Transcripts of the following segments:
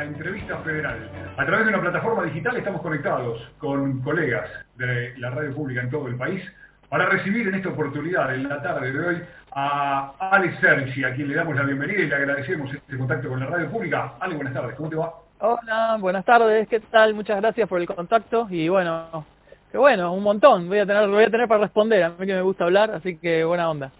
la entrevista federal. A través de una plataforma digital estamos conectados con colegas de la radio pública en todo el país para recibir en esta oportunidad, en la tarde de hoy, a Ale Sergi, a quien le damos la bienvenida y le agradecemos este contacto con la radio pública. Ale, buenas tardes, ¿cómo te va? Hola, buenas tardes, ¿qué tal? Muchas gracias por el contacto y bueno, que bueno, un montón, voy a tener, voy a tener para responder, a mí que me gusta hablar, así que buena onda.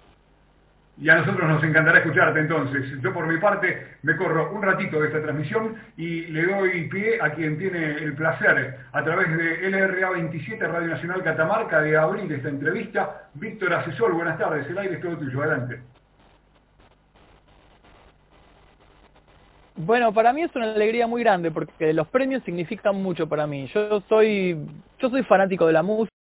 Y a nosotros nos encantará escucharte entonces. Yo por mi parte me corro un ratito de esta transmisión y le doy pie a quien tiene el placer a través de LRA 27 Radio Nacional Catamarca de abrir esta entrevista. Víctor Asesor, buenas tardes, el aire es todo tuyo, adelante. Bueno, para mí es una alegría muy grande porque los premios significan mucho para mí. Yo soy, yo soy fanático de la música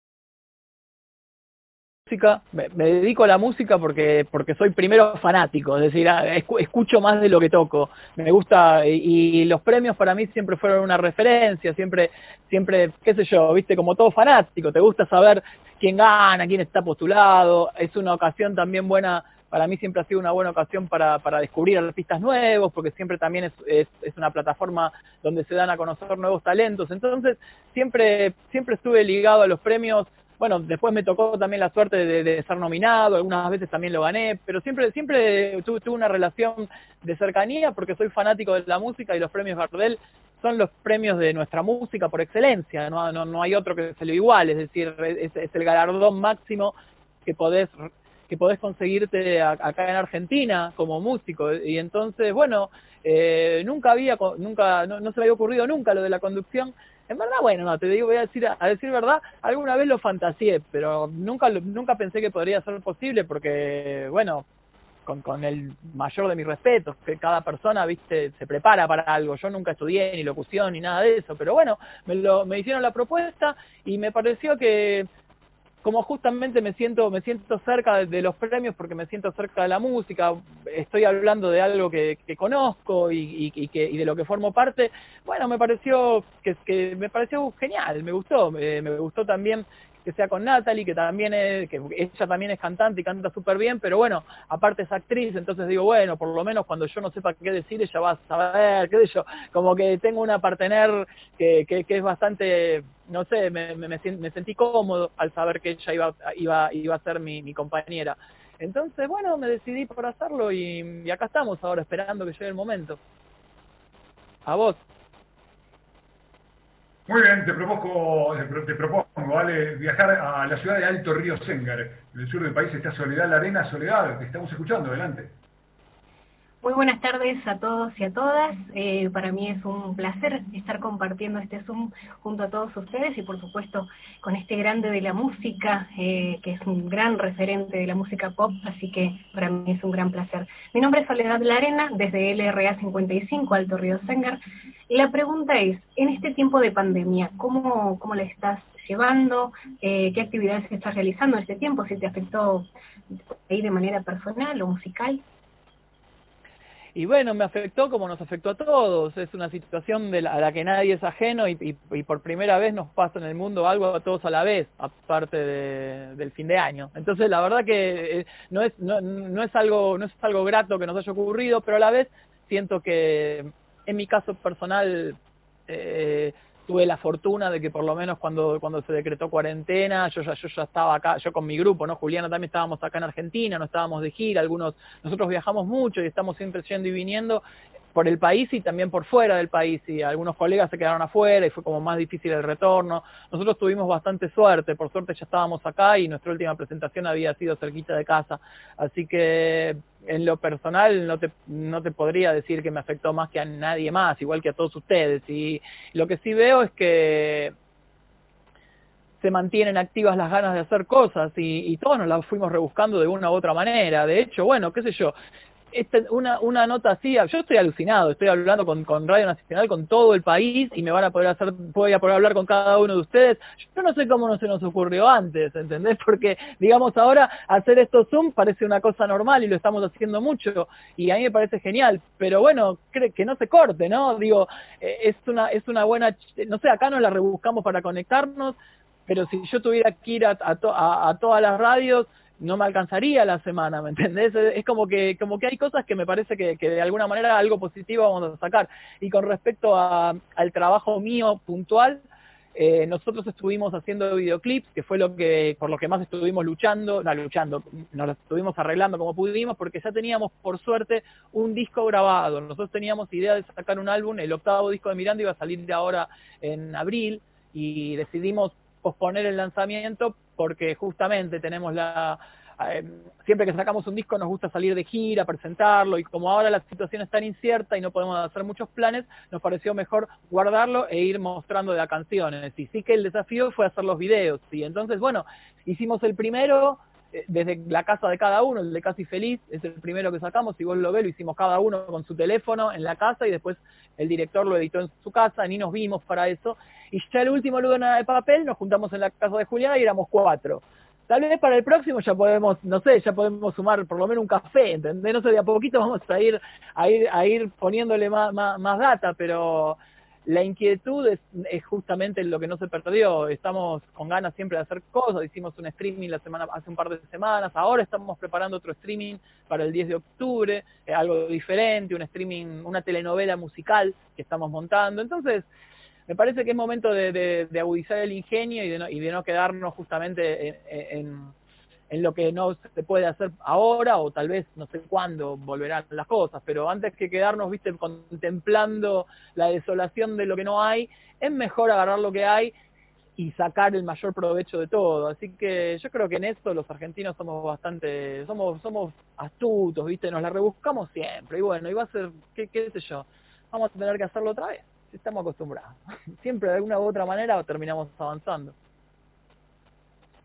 me, dedico a la música porque, porque soy primero fanático, es decir, ah, escucho más de lo que toco, me gusta, y, los premios para mí siempre fueron una referencia, siempre, siempre, qué sé yo, viste, como todo fanático, te gusta saber quién gana, quién está postulado, es una ocasión también buena, para mí siempre ha sido una buena ocasión para, para descubrir artistas nuevos, porque siempre también es, es, es, una plataforma donde se dan a conocer nuevos talentos. Entonces, siempre, siempre estuve ligado a los premios bueno, después me tocó también la suerte de, ser nominado, algunas veces también lo gané, pero siempre siempre tuve, una relación de cercanía porque soy fanático de la música y los premios Gardel son los premios de nuestra música por excelencia, no, no, hay otro que se lo igual, es decir, es, el galardón máximo que podés que podés conseguirte acá en Argentina como músico y entonces bueno eh, nunca había nunca no, se me había ocurrido nunca lo de la conducción en verdad, bueno, no, te digo, voy a decir, a decir verdad, alguna vez lo fantaseé, pero nunca, nunca pensé que podría ser posible porque, bueno, con, con el mayor de mis respetos, que cada persona, viste, se prepara para algo. Yo nunca estudié ni locución ni nada de eso, pero bueno, me, lo, me hicieron la propuesta y me pareció que como justamente me siento me siento cerca de los premios porque me siento cerca de la música, estoy hablando de algo que, conozco y, que, y de lo que formo parte, bueno, me pareció que, me pareció genial, me gustó, me gustó también que sea con Natalie, que también es, que ella también es cantante y canta súper bien, pero bueno, aparte es actriz, entonces digo, bueno, por lo menos cuando yo no sepa qué decir, ella va a saber, qué sé yo, como que tengo una partener que, que, es bastante, no sé, me, me, me, sentí cómodo al saber que ella iba, iba, iba a ser mi, compañera. Entonces, bueno, me decidí por hacerlo y acá estamos ahora esperando que llegue el momento. A vos. Muy bien, te propongo, te propongo, ¿vale? viajar a la ciudad de Alto Río Sengar. En el sur del país está Soledad La Arena. Soledad, te estamos escuchando, adelante. Muy buenas tardes a todos y a todas. Eh, para mí es un placer estar compartiendo este Zoom junto a todos ustedes y por supuesto con este grande de la música, eh, que es un gran referente de la música pop, así que para mí es un gran placer. Mi nombre es Soledad Larena, desde LRA 55, Alto Río Sengar. La pregunta es, en este tiempo de pandemia, ¿cómo, cómo la estás llevando? Eh, ¿Qué actividades estás realizando en este tiempo? ¿Si te afectó ahí de manera personal o musical? Y bueno, me afectó como nos afectó a todos. Es una situación de la, a la que nadie es ajeno y, por primera vez nos pasa en el mundo algo a todos a la vez, aparte de, del fin de año. Entonces, la verdad que eh, no es, no, no, es algo, no es algo grato que nos haya ocurrido, pero a la vez siento que en mi caso personal eh, tuve la fortuna de que por lo menos cuando, cuando se decretó cuarentena, yo ya, yo ya estaba acá, yo con mi grupo, ¿no? Juliana también estábamos acá en Argentina, no estábamos de gira, algunos, nosotros viajamos mucho y estamos siempre yendo y viniendo, por el país y también por fuera del país y algunos colegas se quedaron afuera y fue como más difícil el retorno. Nosotros tuvimos bastante suerte, por suerte ya estábamos acá y nuestra última presentación había sido cerquita de casa, así que en lo personal no te, no te podría decir que me afectó más que a nadie más, igual que a todos ustedes y lo que sí veo es que se mantienen activas las ganas de hacer cosas y, y todos nos las fuimos rebuscando de una u otra manera. De hecho, bueno, qué sé yo, una, una nota así, yo estoy alucinado, estoy hablando con, con Radio Nacional, con todo el país y me van a poder hacer, voy a poder hablar con cada uno de ustedes. Yo no sé cómo no se nos ocurrió antes, ¿entendés? Porque, digamos, ahora hacer esto Zoom parece una cosa normal y lo estamos haciendo mucho y a mí me parece genial, pero bueno, que no se corte, ¿no? Digo, eh, es una, es una buena, no sé, acá nos la rebuscamos para conectarnos, pero si yo tuviera que ir a, a todas las radios, no me alcanzaría la semana, ¿me entendés? Es como que, como que hay cosas que me parece que, que de alguna manera algo positivo vamos a sacar. Y con respecto a, al trabajo mío puntual, eh, nosotros estuvimos haciendo videoclips, que fue lo que por lo que más estuvimos luchando, no luchando, nos lo estuvimos arreglando como pudimos, porque ya teníamos, por suerte, un disco grabado. Nosotros teníamos idea de sacar un álbum, el octavo disco de Miranda iba a salir de ahora en abril, y decidimos posponer el lanzamiento porque justamente tenemos la, eh, siempre que sacamos un disco nos gusta salir de gira, presentarlo, y como ahora la situación es tan incierta y no podemos hacer muchos planes, nos pareció mejor guardarlo e ir mostrando de las canciones. Y sí que el desafío fue hacer los videos. Y entonces, bueno, hicimos el primero eh, desde la casa de cada uno, el de Casi Feliz, es el primero que sacamos, si vos lo ves, lo hicimos cada uno con su teléfono en la casa y después el director lo editó en su casa, ni nos vimos para eso. Y ya el último Luna de Papel nos juntamos en la casa de Juliana y éramos cuatro. Tal vez para el próximo ya podemos, no sé, ya podemos sumar por lo menos un café, ¿entendés? No sé, de a poquito vamos a ir, a ir, a ir poniéndole más, más, data, pero la inquietud es, es, justamente lo que no se perdió. Estamos con ganas siempre de hacer cosas. Hicimos un streaming la semana, hace un par de semanas. Ahora estamos preparando otro streaming para el 10 de octubre, eh, algo diferente, un streaming, una telenovela musical que estamos montando. Entonces, me parece que es momento de, agudizar el ingenio y de, no, quedarnos justamente en, lo que no se puede hacer ahora o tal vez no sé cuándo volverán las cosas, pero antes que quedarnos, viste, contemplando la desolación de lo que no hay, es mejor agarrar lo que hay y sacar el mayor provecho de todo. Así que yo creo que en esto los argentinos somos bastante, somos, somos astutos, viste, nos la rebuscamos siempre. Y bueno, y va a ser, qué, qué sé yo, vamos a tener que hacerlo otra vez estamos acostumbrados. Siempre de alguna u otra manera terminamos avanzando.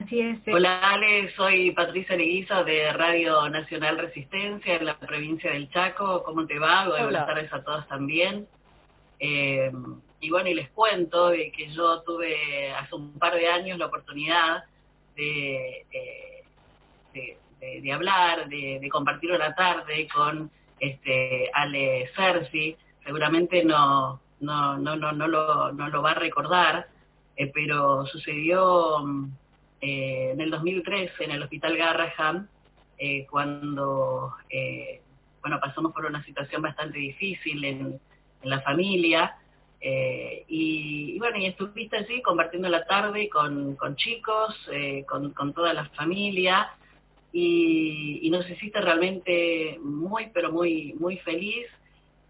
Así es. Hola Ale, soy Patricia Leguizo de Radio Nacional Resistencia en la provincia del Chaco. ¿Cómo te va? Buenas tardes a todos también. Eh, y bueno, y les cuento de que yo tuve hace un par de años la oportunidad de, eh, de, hablar, de, de, compartir una tarde con este Ale Cerci. Seguramente no, no, no, no, no, lo, no lo va a recordar, eh, pero sucedió eh, en el 2003 en el Hospital Garraham, eh, cuando bueno, pasamos por una situación bastante difícil en, la familia. y, bueno, y estuviste allí compartiendo la tarde con, con chicos, con, con, toda la familia, y, y, nos hiciste realmente muy, pero muy, muy feliz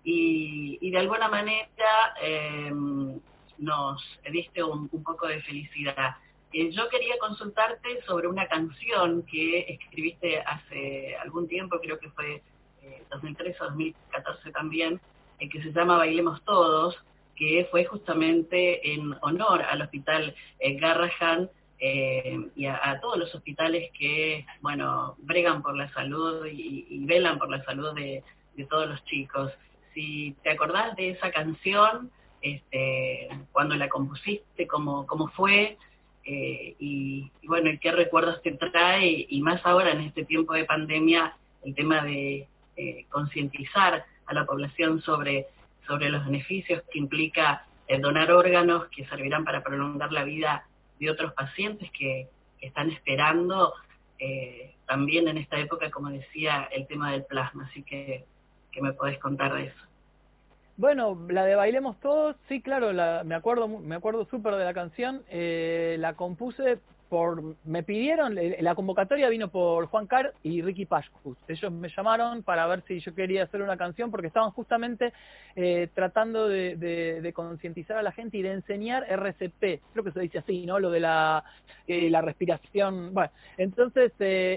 y, de alguna manera em, nos diste un, poco de felicidad. Eh, yo quería consultarte sobre una canción que escribiste hace algún tiempo, creo que fue 2013 eh, o 2014 también, eh, que se llama Bailemos Todos, que fue justamente en honor al hospital Garrahan y a, todos los hospitales que, bueno, bregan por la salud y, velan por la salud de todos los chicos si te acordás de esa canción, este, cuando la compusiste, cómo, cómo fue, eh, y, bueno, qué recuerdos te trae, y más ahora en este tiempo de pandemia, el tema de eh, concientizar a la población sobre, sobre los beneficios que implica el donar órganos que servirán para prolongar la vida de otros pacientes que, están esperando eh, también en esta época, como decía, el tema del plasma. Así que que me podés contar de eso. Bueno, la de Bailemos Todos, sí, claro, la, me acuerdo me acuerdo súper de la canción. Eh, la compuse por, me pidieron, la convocatoria vino por Juan Carr y Ricky Pashkus. Ellos me llamaron para ver si yo quería hacer una canción porque estaban justamente eh, tratando de, concientizar a la gente y de enseñar RCP, creo que se dice así, ¿no? Lo de la, eh, la respiración. Bueno, entonces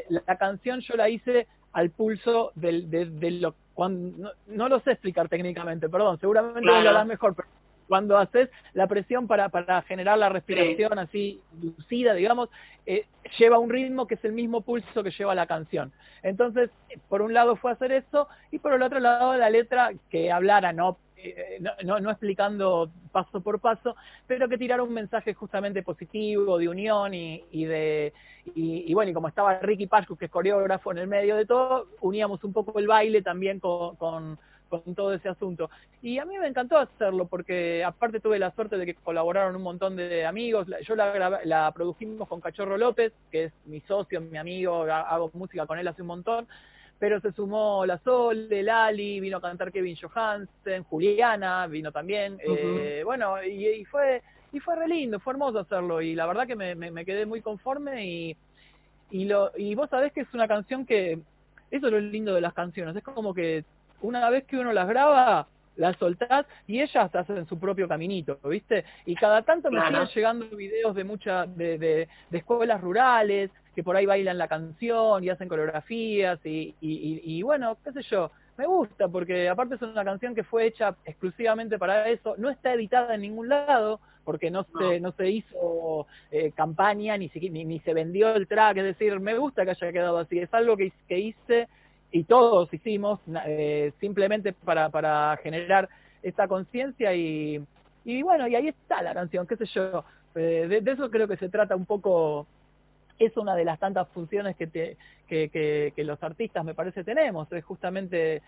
la, canción yo la hice al pulso del, de, de lo cuando, no, lo sé explicar técnicamente, perdón, seguramente lo harás mejor, pero cuando haces la presión para, para generar la respiración así lucida, digamos, eh, lleva un ritmo que es el mismo pulso que lleva la canción. Entonces, por un lado fue hacer eso y por el otro lado la letra que hablara, no eh, no, no, explicando paso por paso, pero que tirara un mensaje justamente positivo, de unión y, y de y, bueno, y como estaba Ricky Pascu, que es coreógrafo en el medio de todo, uníamos un poco el baile también con, con, con todo ese asunto. Y a mí me encantó hacerlo porque aparte tuve la suerte de que colaboraron un montón de amigos. Yo la, la produjimos con Cachorro López, que es mi socio, mi amigo, hago música con él hace un montón. Pero se sumó la Sol, Lali, vino a cantar Kevin Johansen, Juliana vino también. eh, bueno, y, fue y fue re lindo, fue hermoso hacerlo. Y la verdad que me, me, quedé muy conforme y, y, lo, y vos sabés que es una canción que... Eso es lo lindo de las canciones, es como que una vez que uno las graba, las soltás y ellas hacen su propio caminito, ¿viste? Y cada tanto me siguen llegando videos de muchas de, de, escuelas rurales que por ahí bailan la canción y hacen coreografías y, y, y, bueno, qué sé yo, me gusta porque aparte es una canción que fue hecha exclusivamente para eso, no está editada en ningún lado porque no, se no se hizo eh, campaña ni, ni, ni se vendió el track, es decir, me gusta que haya quedado así, es algo que, que hice y todos hicimos eh, simplemente para, para generar esta conciencia y, y bueno, y ahí está la canción, qué sé yo, eh, de, eso creo que se trata un poco, es una de las tantas funciones que, te, que, que, los artistas me parece tenemos, es justamente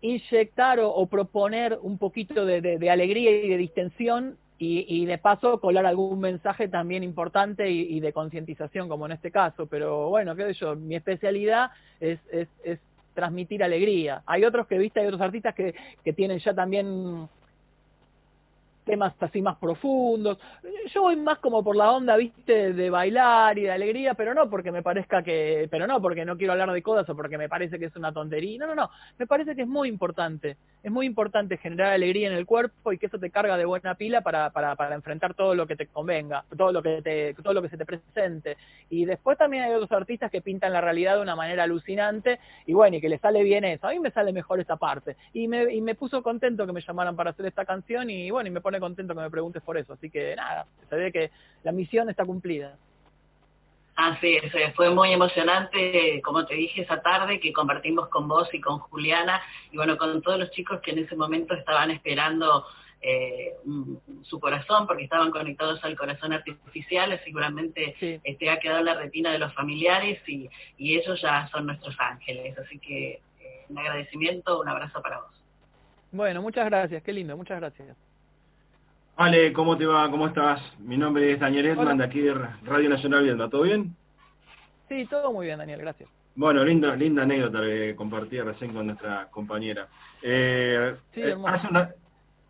inyectar o, proponer un poquito de, alegría y de distensión y, y, de paso colar algún mensaje también importante y, de concientización, como en este caso. Pero bueno, qué sé yo, mi especialidad es, es, es transmitir alegría. Hay otros que, viste, hay otros artistas que, que tienen ya también temas así más profundos. Yo voy más como por la onda, viste, de bailar y de alegría, pero no porque me parezca que, pero no porque no quiero hablar de codas o porque me parece que es una tontería. No, no, no. Me parece que es muy importante. Es muy importante generar alegría en el cuerpo y que eso te carga de buena pila para, para, para enfrentar todo lo que te convenga, todo lo que te, todo lo que se te presente. Y después también hay otros artistas que pintan la realidad de una manera alucinante y bueno, y que le sale bien eso. A mí me sale mejor esta parte. Y me, y me puso contento que me llamaran para hacer esta canción y bueno, y me pone contento que me preguntes por eso. Así que nada, se ve que la misión está cumplida. Así es, fue muy emocionante, como te dije esa tarde, que compartimos con vos y con Juliana, y bueno, con todos los chicos que en ese momento estaban esperando eh, su corazón, porque estaban conectados al corazón artificial, seguramente este, ha quedado en la retina de los familiares y, y ellos ya son nuestros ángeles. Así que eh, un agradecimiento, un abrazo para vos. Bueno, muchas gracias, qué lindo, muchas gracias. Ale, ¿cómo te va? ¿Cómo estás? Mi nombre es Daniel Edman, de aquí de Radio Nacional Vienda. ¿Todo bien? Sí, todo muy bien, Daniel, gracias. Bueno, linda, linda anécdota que compartí recién con nuestra compañera. Eh, sí, eh, hace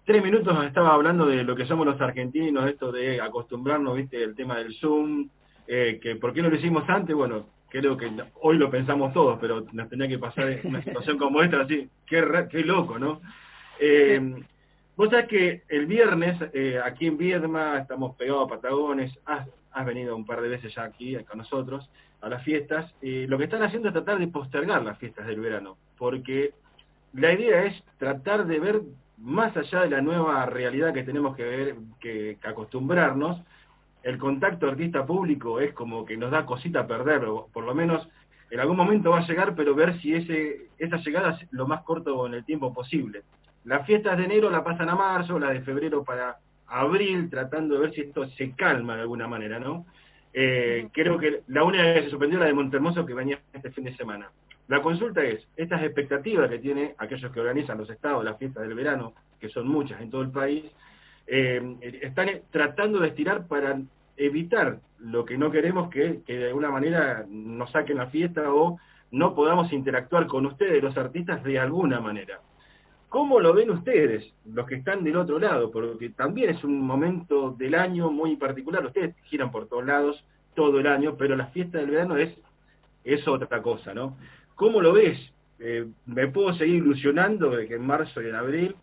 tres minutos estaba hablando de lo que somos los argentinos, esto de acostumbrarnos, viste, el tema del Zoom, eh, que por qué no lo hicimos antes, bueno, creo que hoy lo pensamos todos, pero nos tenía que pasar una situación como esta, así, qué, qué loco, ¿no? Eh, Vos sabés que el viernes, eh, aquí en Viedma, estamos pegados a Patagones, has, venido un par de veces ya aquí con nosotros a las fiestas, y lo que están haciendo es tratar de postergar las fiestas del verano, porque la idea es tratar de ver más allá de la nueva realidad que tenemos que ver, que, acostumbrarnos, el contacto artista público es como que nos da cosita perderlo, por lo menos en algún momento va a llegar, pero ver si ese, esa llegada es lo más corto en el tiempo posible. Las fiestas de enero la pasan a marzo, la de febrero para abril, tratando de ver si esto se calma de alguna manera, ¿no? Eh, creo que la única que se suspendió la de Montermoso que venía este fin de semana. La consulta es, estas expectativas que tienen aquellos que organizan los estados, las fiestas del verano, que son muchas en todo el país, eh, están tratando de estirar para evitar lo que no queremos que, que de alguna manera nos saquen la fiesta o no podamos interactuar con ustedes, los artistas, de alguna manera. ¿Cómo lo ven ustedes, los que están del otro lado? Porque también es un momento del año muy particular. Ustedes giran por todos lados todo el año, pero la fiesta del verano es, es otra cosa, ¿no? ¿Cómo lo ves? Eh, ¿Me puedo seguir ilusionando de que en marzo y en abril?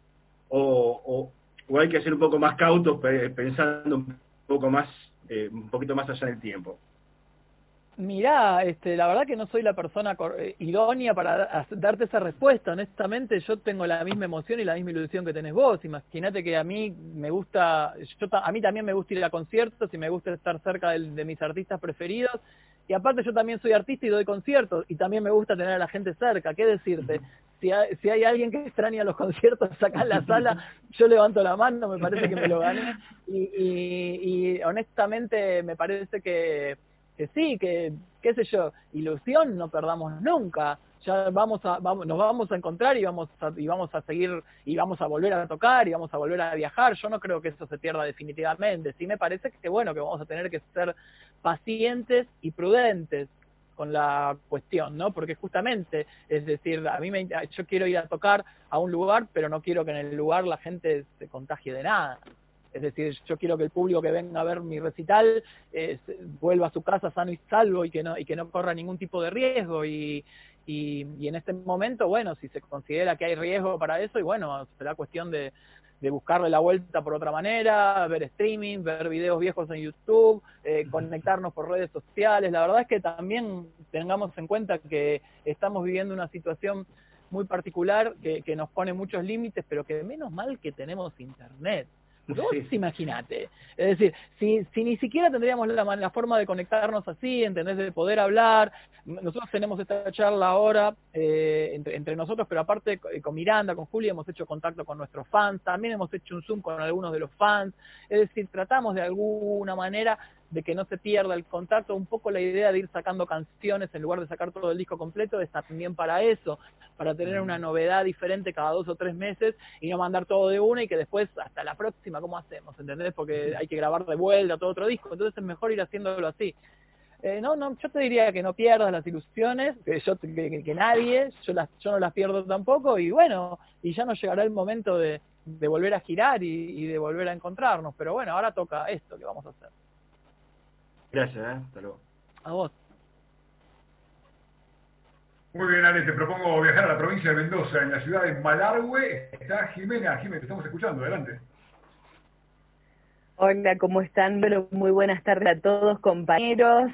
¿O, o, hay que ser un poco más cautos pensando un poco más, eh, un poquito más allá del tiempo? Mirá, este, la verdad que no soy la persona eh, idónea para darte esa respuesta. Honestamente, yo tengo la misma emoción y la misma ilusión que tenés vos. Imagínate que a mí me gusta, yo, a mí también me gusta ir a conciertos y me gusta estar cerca de, mis artistas preferidos. Y aparte yo también soy artista y doy conciertos y también me gusta tener a la gente cerca. ¿Qué decirte? Si hay, si hay alguien que extraña los conciertos acá en la sala, yo levanto la mano, me parece que me lo gané. y honestamente me parece que que sí, que, qué sé yo, ilusión no perdamos nunca. ya vamos a, vamos, nos vamos a encontrar y vamos a, y vamos a seguir y vamos a volver a tocar y vamos a volver a viajar. Yo no creo que eso se pierda definitivamente. Sí me parece que bueno, que vamos a tener que ser pacientes y prudentes con la cuestión, ¿no? Porque justamente, es decir, a mí me, yo quiero ir a tocar a un lugar, pero no quiero que en el lugar la gente se contagie de nada. Es decir, yo quiero que el público que venga a ver mi recital eh, vuelva a su casa sano y salvo y que no y que no corra ningún tipo de riesgo y, y, en este momento, bueno, si se considera que hay riesgo para eso, y bueno, será cuestión de, de buscarle la vuelta por otra manera, ver streaming, ver videos viejos en YouTube, eh, conectarnos por redes sociales. La verdad es que también tengamos en cuenta que estamos viviendo una situación muy particular que, que nos pone muchos límites, pero que menos mal que tenemos internet. Vos imagínate. Es decir, si, si ni siquiera tendríamos la, la, forma de conectarnos así, ¿entendés? De poder hablar. Nosotros tenemos esta charla ahora eh, entre, entre, nosotros, pero aparte eh, con Miranda, con Julia, hemos hecho contacto con nuestros fans. También hemos hecho un Zoom con algunos de los fans. Es decir, tratamos de alguna manera de que no se pierda el contacto, un poco la idea de ir sacando canciones en lugar de sacar todo el disco completo es también para eso, para tener una novedad diferente cada dos o tres meses y no mandar todo de una y que después hasta la próxima, ¿cómo hacemos? ¿Entendés? Porque hay que grabar de vuelta todo otro disco, entonces es mejor ir haciéndolo así. Eh, no, no, yo te diría que no pierdas las ilusiones, que yo que, nadie, yo las, yo no las pierdo tampoco y bueno, y ya nos llegará el momento de, de volver a girar y, y de volver a encontrarnos, pero bueno, ahora toca esto que vamos a hacer. Gracias, ¿eh? hasta luego. A vos. Muy bien, Ale, te propongo viajar a la provincia de Mendoza, en la ciudad de Malargüe. Está Jimena. Jimena, te estamos escuchando. Adelante. Hola, ¿cómo están? Bueno, muy buenas tardes a todos, compañeros.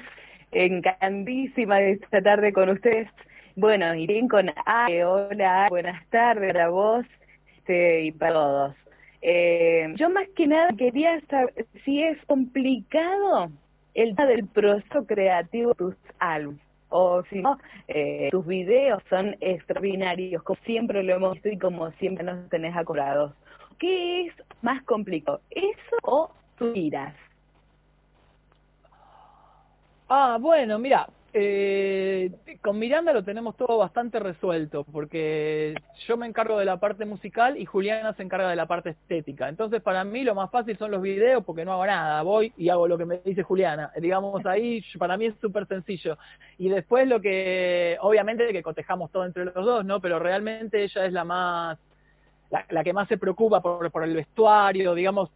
Encantísima esta tarde con ustedes. Bueno, iré con Ale. Hola, buenas tardes para vos este, y para todos. Eh, yo más que nada quería saber si es complicado el del proceso creativo de tus álbumes. O si no, eh, tus videos son extraordinarios, como siempre lo hemos visto y como siempre nos tenés acordados. ¿Qué es más complicado, eso o tus giras? Ah, bueno, mira, eh, con Miranda lo tenemos todo bastante resuelto, porque yo me encargo de la parte musical y Juliana se encarga de la parte estética. Entonces, para mí lo más fácil son los videos, porque no hago nada, voy y hago lo que me dice Juliana. Digamos, ahí para mí es súper sencillo. Y después lo que, obviamente que cotejamos todo entre los dos, ¿no? Pero realmente ella es la más, la, la que más se preocupa por, por el vestuario, digamos,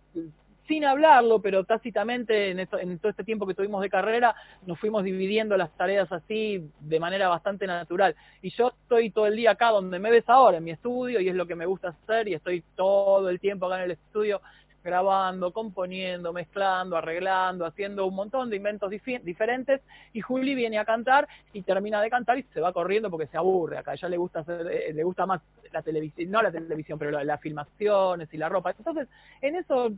sin hablarlo, pero tácitamente en, en todo este tiempo que tuvimos de carrera, nos fuimos dividiendo las tareas así de manera bastante natural. Y yo estoy todo el día acá donde me ves ahora, en mi estudio, y es lo que me gusta hacer, y estoy todo el tiempo acá en el estudio grabando, componiendo, mezclando, arreglando, haciendo un montón de inventos diferentes y Juli viene a cantar y termina de cantar y se va corriendo porque se aburre acá, a ella le gusta hacer, eh, le gusta más la televisión, no la televisión, pero las filmaciones y la ropa. Entonces, en eso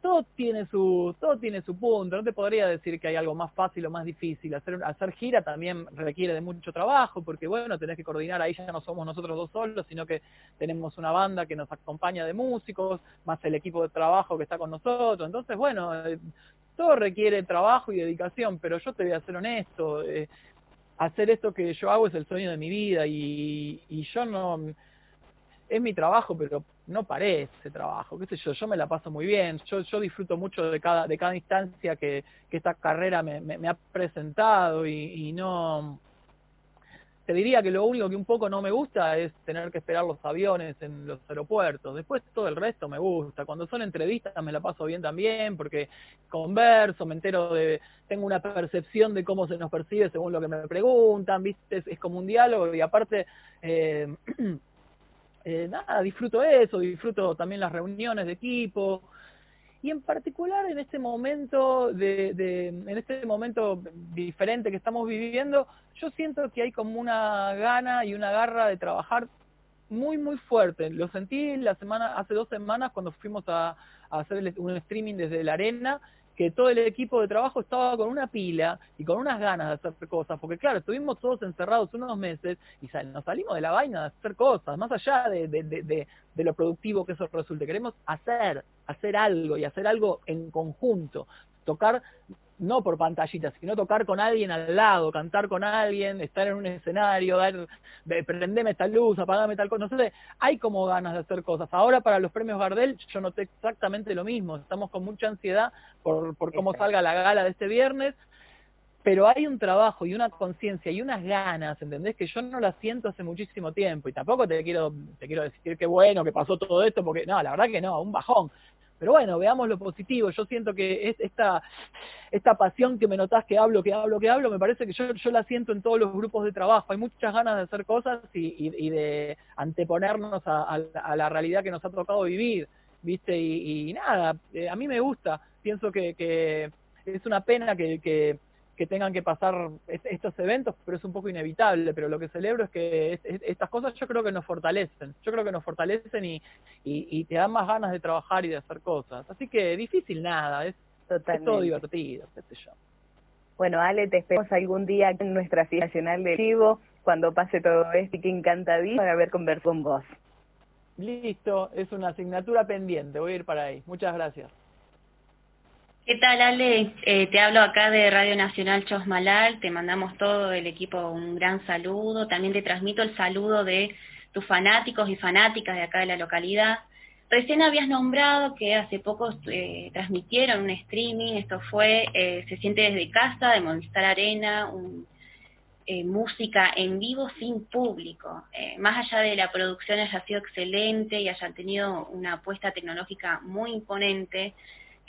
todo tiene su todo tiene su punto. No te podría decir que hay algo más fácil o más difícil. Hacer hacer gira también requiere de mucho trabajo porque bueno tenés que coordinar. Ahí ya no somos nosotros dos solos sino que tenemos una banda que nos acompaña de músicos más el equipo de trabajo que está con nosotros. Entonces bueno eh, todo requiere trabajo y dedicación pero yo te voy a ser honesto eh, hacer esto que yo hago es el sueño de mi vida y, y yo no es mi trabajo, pero no parece trabajo, qué sé yo, yo me la paso muy bien, yo, yo disfruto mucho de cada, de cada instancia que, que esta carrera me, ha presentado y, no, te diría que lo único que un poco no me gusta es tener que esperar los aviones en los aeropuertos, después todo el resto me gusta, cuando son entrevistas me la paso bien también porque converso, me entero de, tengo una percepción de cómo se nos percibe según lo que me preguntan, viste, es, es como un diálogo y aparte... Eh, eh, nada, disfruto eso, disfruto también las reuniones de equipo y en particular en este momento de, en este momento diferente que estamos viviendo, yo siento que hay como una gana y una garra de trabajar muy muy fuerte. Lo sentí la semana hace dos semanas cuando fuimos a hacer un streaming desde la arena que todo el equipo de trabajo estaba con una pila y con unas ganas de hacer cosas, porque claro, estuvimos todos encerrados unos meses y nos salimos de la vaina de hacer cosas, más allá de lo productivo que eso resulte. Queremos hacer, hacer algo y hacer algo en conjunto, tocar no por pantallitas, sino tocar con alguien al lado, cantar con alguien, estar en un escenario, dar, prendeme esta luz, apagame tal cosa, no sé, hay como ganas de hacer cosas. Ahora para los premios Gardel yo noté exactamente lo mismo, estamos con mucha ansiedad por, por cómo salga la gala de este viernes, pero hay un trabajo y una conciencia y unas ganas, ¿entendés? Que yo no las siento hace muchísimo tiempo. Y tampoco te quiero, te quiero decir que bueno, que pasó todo esto, porque no, la verdad que no, un bajón, pero bueno, veamos lo positivo. Yo siento que esta, esta pasión que me notás que hablo, que hablo, que hablo, me parece que yo, yo la siento en todos los grupos de trabajo. Hay muchas ganas de hacer cosas y, de anteponernos a, la realidad que nos ha tocado vivir, ¿viste? Y, nada, eh, a mí me gusta. Pienso que, es una pena que que tengan que pasar estos eventos, pero es un poco inevitable. Pero lo que celebro es que estas cosas yo creo que nos fortalecen. Yo creo que nos fortalecen y, y, te dan más ganas de trabajar y de hacer cosas. Así que difícil nada, es, todo divertido, qué sé yo. Bueno, Ale, te esperamos algún día en nuestra fiesta nacional de vivo, cuando pase todo esto y que encantadísimo para ver conversar con vos. Listo, es una asignatura pendiente, voy a ir para ahí. Muchas gracias. ¿Qué tal, Ale? Eh, te hablo acá de Radio Nacional Chosmalal, te mandamos todo el equipo un gran saludo, también te transmito el saludo de tus fanáticos y fanáticas de acá de la localidad. Recién habías nombrado que hace poco eh, transmitieron un streaming, esto fue eh, Se siente desde casa, de Movistar Arena, música en vivo sin público. más allá de la producción haya sido excelente y hayan tenido una apuesta tecnológica muy imponente,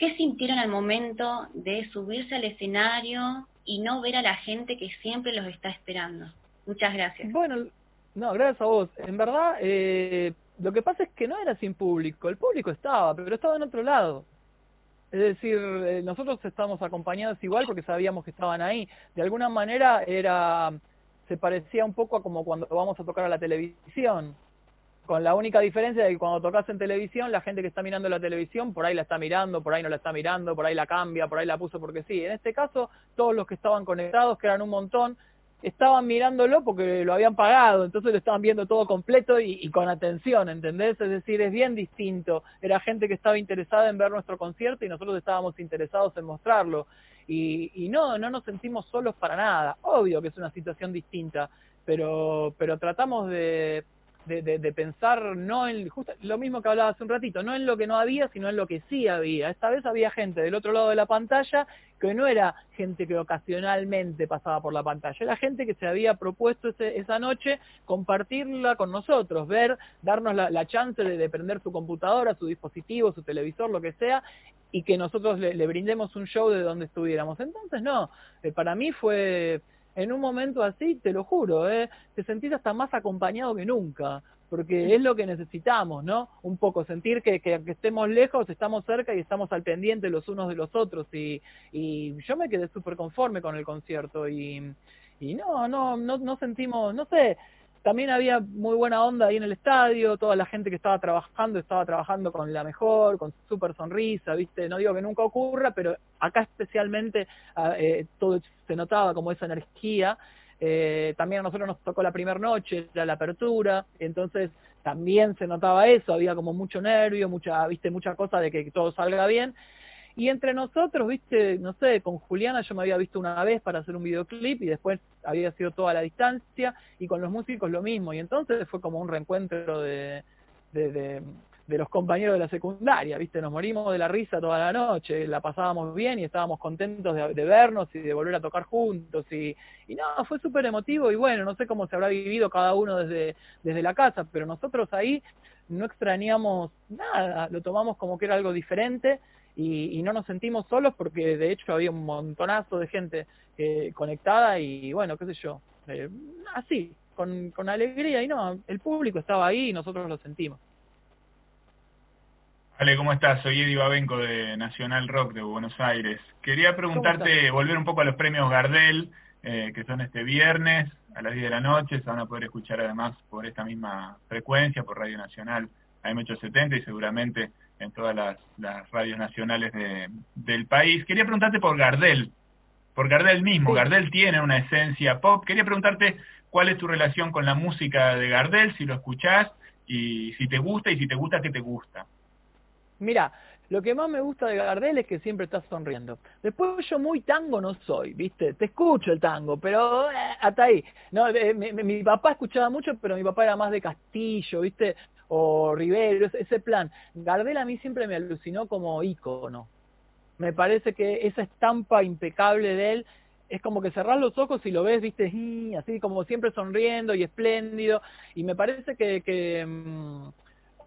¿Qué sintieron al momento de subirse al escenario y no ver a la gente que siempre los está esperando? Muchas gracias. Bueno, no, gracias a vos. En verdad, eh, lo que pasa es que no era sin público. El público estaba, pero estaba en otro lado. Es decir, eh, nosotros estábamos acompañados igual porque sabíamos que estaban ahí. De alguna manera era se parecía un poco a como cuando vamos a tocar a la televisión con la única diferencia de que cuando tocas en televisión, la gente que está mirando la televisión, por ahí la está mirando, por ahí no la está mirando, por ahí la cambia, por ahí la puso porque sí. En este caso, todos los que estaban conectados, que eran un montón, estaban mirándolo porque lo habían pagado, entonces lo estaban viendo todo completo y, con atención, ¿entendés? Es decir, es bien distinto. Era gente que estaba interesada en ver nuestro concierto y nosotros estábamos interesados en mostrarlo. Y, y no, no nos sentimos solos para nada. Obvio que es una situación distinta, pero, pero tratamos de de, pensar no en lo mismo que hablaba hace un ratito, no en lo que no había, sino en lo que sí había. Esta vez había gente del otro lado de la pantalla que no era gente que ocasionalmente pasaba por la pantalla, era gente que se había propuesto esa noche compartirla con nosotros, ver, darnos la, chance de, prender su computadora, su dispositivo, su televisor, lo que sea, y que nosotros le, brindemos un show de donde estuviéramos. Entonces, no, eh, para mí fue en un momento así, te lo juro, ¿eh? te sentís hasta más acompañado que nunca, porque es lo que necesitamos, ¿no? Un poco, sentir que, que, estemos lejos, estamos cerca y estamos al pendiente los unos de los otros. Y, y yo me quedé súper conforme con el concierto y, y no, no, no, no sentimos, no sé, también había muy buena onda ahí en el estadio, toda la gente que estaba trabajando estaba trabajando con la mejor, con súper sonrisa, ¿viste? No digo que nunca ocurra, pero acá especialmente ah, eh, todo se notaba como esa energía. Eh, también a nosotros nos tocó la primera noche, era la apertura, entonces también se notaba eso, había como mucho nervio, mucha, viste, mucha cosa de que todo salga bien. Y entre nosotros, viste, no sé, con Juliana yo me había visto una vez para hacer un videoclip y después había sido toda la distancia y con los músicos lo mismo. Y entonces fue como un reencuentro de, de, de, los compañeros de la secundaria, viste, nos morimos de la risa toda la noche, la pasábamos bien y estábamos contentos de, vernos y de volver a tocar juntos. Y, y no, fue súper emotivo y bueno, no sé cómo se habrá vivido cada uno desde, desde la casa, pero nosotros ahí no extrañamos nada, lo tomamos como que era algo diferente y, no nos sentimos solos porque de hecho había un montonazo de gente eh, conectada y bueno, qué sé yo, eh, así, con, con alegría y no, el público estaba ahí y nosotros lo sentimos. Ale, ¿cómo estás? Soy Eddie Babenco de Nacional Rock de Buenos Aires. Quería preguntarte, volver un poco a los premios Gardel, eh, que son este viernes a las 10 de la noche, se van a poder escuchar además por esta misma frecuencia, por Radio Nacional AM870 y seguramente en todas las, radios nacionales del país. Quería preguntarte por Gardel, por Gardel mismo. Gardel tiene una esencia pop. Quería preguntarte cuál es tu relación con la música de Gardel, si lo escuchás y si te gusta y si te gusta, ¿qué te gusta? Mira, lo que más me gusta de Gardel es que siempre está sonriendo. Después yo muy tango no soy, ¿viste? Te escucho el tango, pero eh, hasta ahí. No, mi, papá escuchaba mucho, pero mi papá era más de Castillo, ¿viste? O Rivero, ese plan. Gardel a mí siempre me alucinó como ícono. Me parece que esa estampa impecable de él es como que cerrar los ojos y lo ves, viste, así como siempre sonriendo y espléndido. Y me parece que, que mm,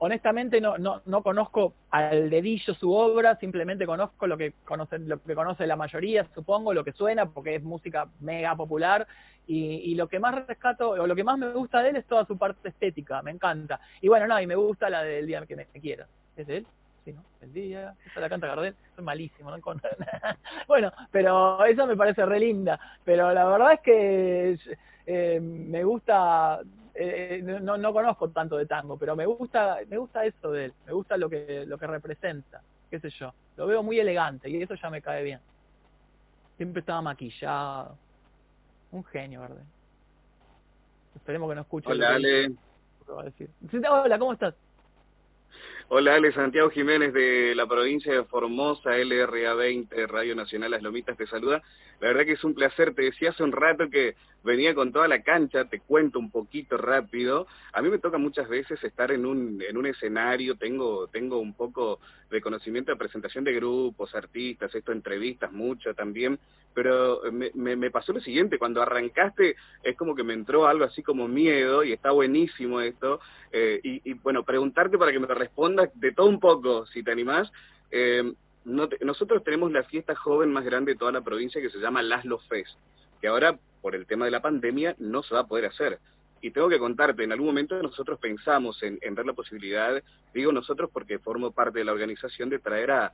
honestamente no, no, no conozco al dedillo su obra, simplemente conozco lo que conoce, la mayoría, supongo, lo que suena, porque es música mega popular, y, lo que más rescato, o lo que más me gusta de él es toda su parte estética, me encanta. Y bueno, no, y me gusta la del día que me, quiera. ¿Es él? Sí, ¿no? El día, esa la canta Gardel, soy malísimo, ¿no? bueno, pero esa me parece re linda, pero la verdad es que eh, me gusta eh, no, no conozco tanto de tango, pero me gusta, me gusta eso de él, me gusta lo que, lo que representa, qué sé yo. Lo veo muy elegante y eso ya me cae bien. Siempre estaba maquillado. Un genio, ¿verdad? Esperemos que no escuche. Hola, Ale. Hola, ¿cómo estás? Hola, Ale Santiago Jiménez de la provincia de Formosa, LRA 20, Radio Nacional Las Lomitas te saluda. La verdad que es un placer, te decía hace un rato que venía con toda la cancha, te cuento un poquito rápido. A mí me toca muchas veces estar en un, en un escenario, tengo, tengo un poco de conocimiento de presentación de grupos, artistas, esto, entrevistas, mucho también, pero me, pasó lo siguiente, cuando arrancaste es como que me entró algo así como miedo y está buenísimo esto, eh, y, y, bueno, preguntarte para que me respondas de todo un poco, si te animás. Eh, nosotros tenemos la fiesta joven más grande de toda la provincia que se llama Laslo Fest, que ahora por el tema de la pandemia no se va a poder hacer. Y tengo que contarte, en algún momento nosotros pensamos en, ver la posibilidad, digo nosotros porque formo parte de la organización, de traer a,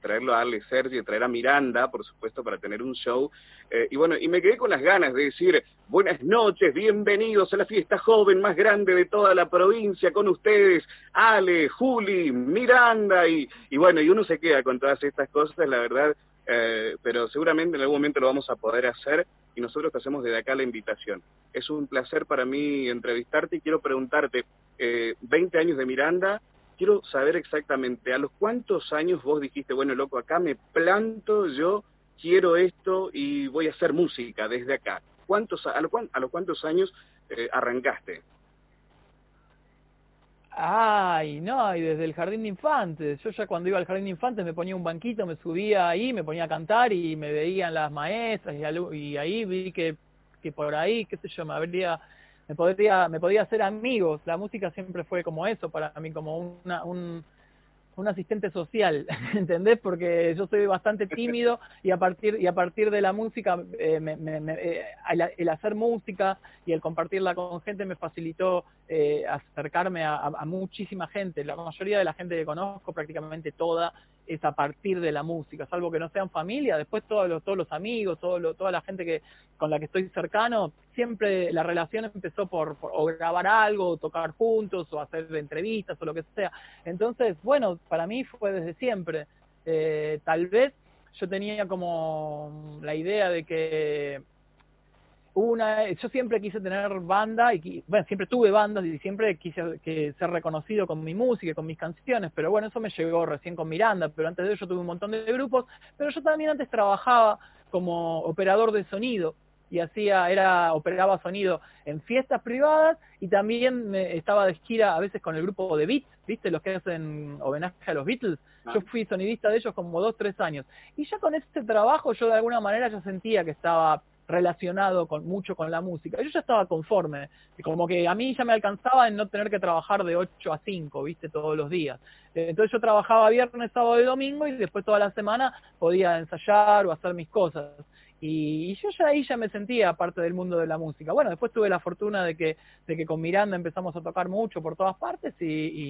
traerlo a Ale Sergio, traer a Miranda, por supuesto, para tener un show. Eh, y bueno, y me quedé con las ganas de decir, buenas noches, bienvenidos a la fiesta joven más grande de toda la provincia, con ustedes, Ale, Juli, Miranda, y, y bueno, y uno se queda con todas estas cosas, la verdad, eh, pero seguramente en algún momento lo vamos a poder hacer y nosotros te hacemos desde acá la invitación. Es un placer para mí entrevistarte y quiero preguntarte, eh, 20 años de Miranda, quiero saber exactamente a los cuántos años vos dijiste, bueno, loco, acá me planto, yo quiero esto y voy a hacer música desde acá. ¿Cuántos, a, a los cuántos años eh, arrancaste? Ay, no, y desde el jardín de infantes. Yo ya cuando iba al jardín de infantes me ponía un banquito, me subía ahí, me ponía a cantar y me veían las maestras y, y ahí vi que, que por ahí, qué sé yo, me habría, me podría, me podía hacer amigos. La música siempre fue como eso para mí, como una, un, un asistente social, ¿entendés? Porque yo soy bastante tímido y a partir y a partir de la música, eh, me, eh, el, hacer música y el compartirla con gente me facilitó eh, acercarme a, muchísima gente. La mayoría de la gente que conozco, prácticamente toda, es a partir de la música, salvo que no sean familia, después todos los, todos los amigos, toda la gente que con la que estoy cercano, siempre la relación empezó por, o grabar algo, o tocar juntos, o hacer entrevistas, o lo que sea. Entonces, bueno, para mí fue desde siempre. Eh, tal vez yo tenía como la idea de que una, yo siempre quise tener banda y bueno, siempre tuve bandas y siempre quise que ser reconocido con mi música, con mis canciones, pero bueno, eso me llegó recién con Miranda, pero antes de eso tuve un montón de grupos, pero yo también antes trabajaba como operador de sonido y hacía, era, operaba sonido en fiestas privadas y también me, estaba de gira a veces con el grupo de Beats, ¿viste? Los que hacen homenaje a los Beatles. Yo ah. fui sonidista de ellos como dos, tres años. Y ya con este trabajo yo de alguna manera ya sentía que estaba relacionado con mucho con la música. Yo ya estaba conforme, como que a mí ya me alcanzaba en no tener que trabajar de 8 a 5, viste, todos los días. Entonces yo trabajaba viernes, sábado y domingo y después toda la semana podía ensayar o hacer mis cosas. Y, yo ya ahí ya me sentía parte del mundo de la música. Bueno, después tuve la fortuna de que, de que con Miranda empezamos a tocar mucho por todas partes y,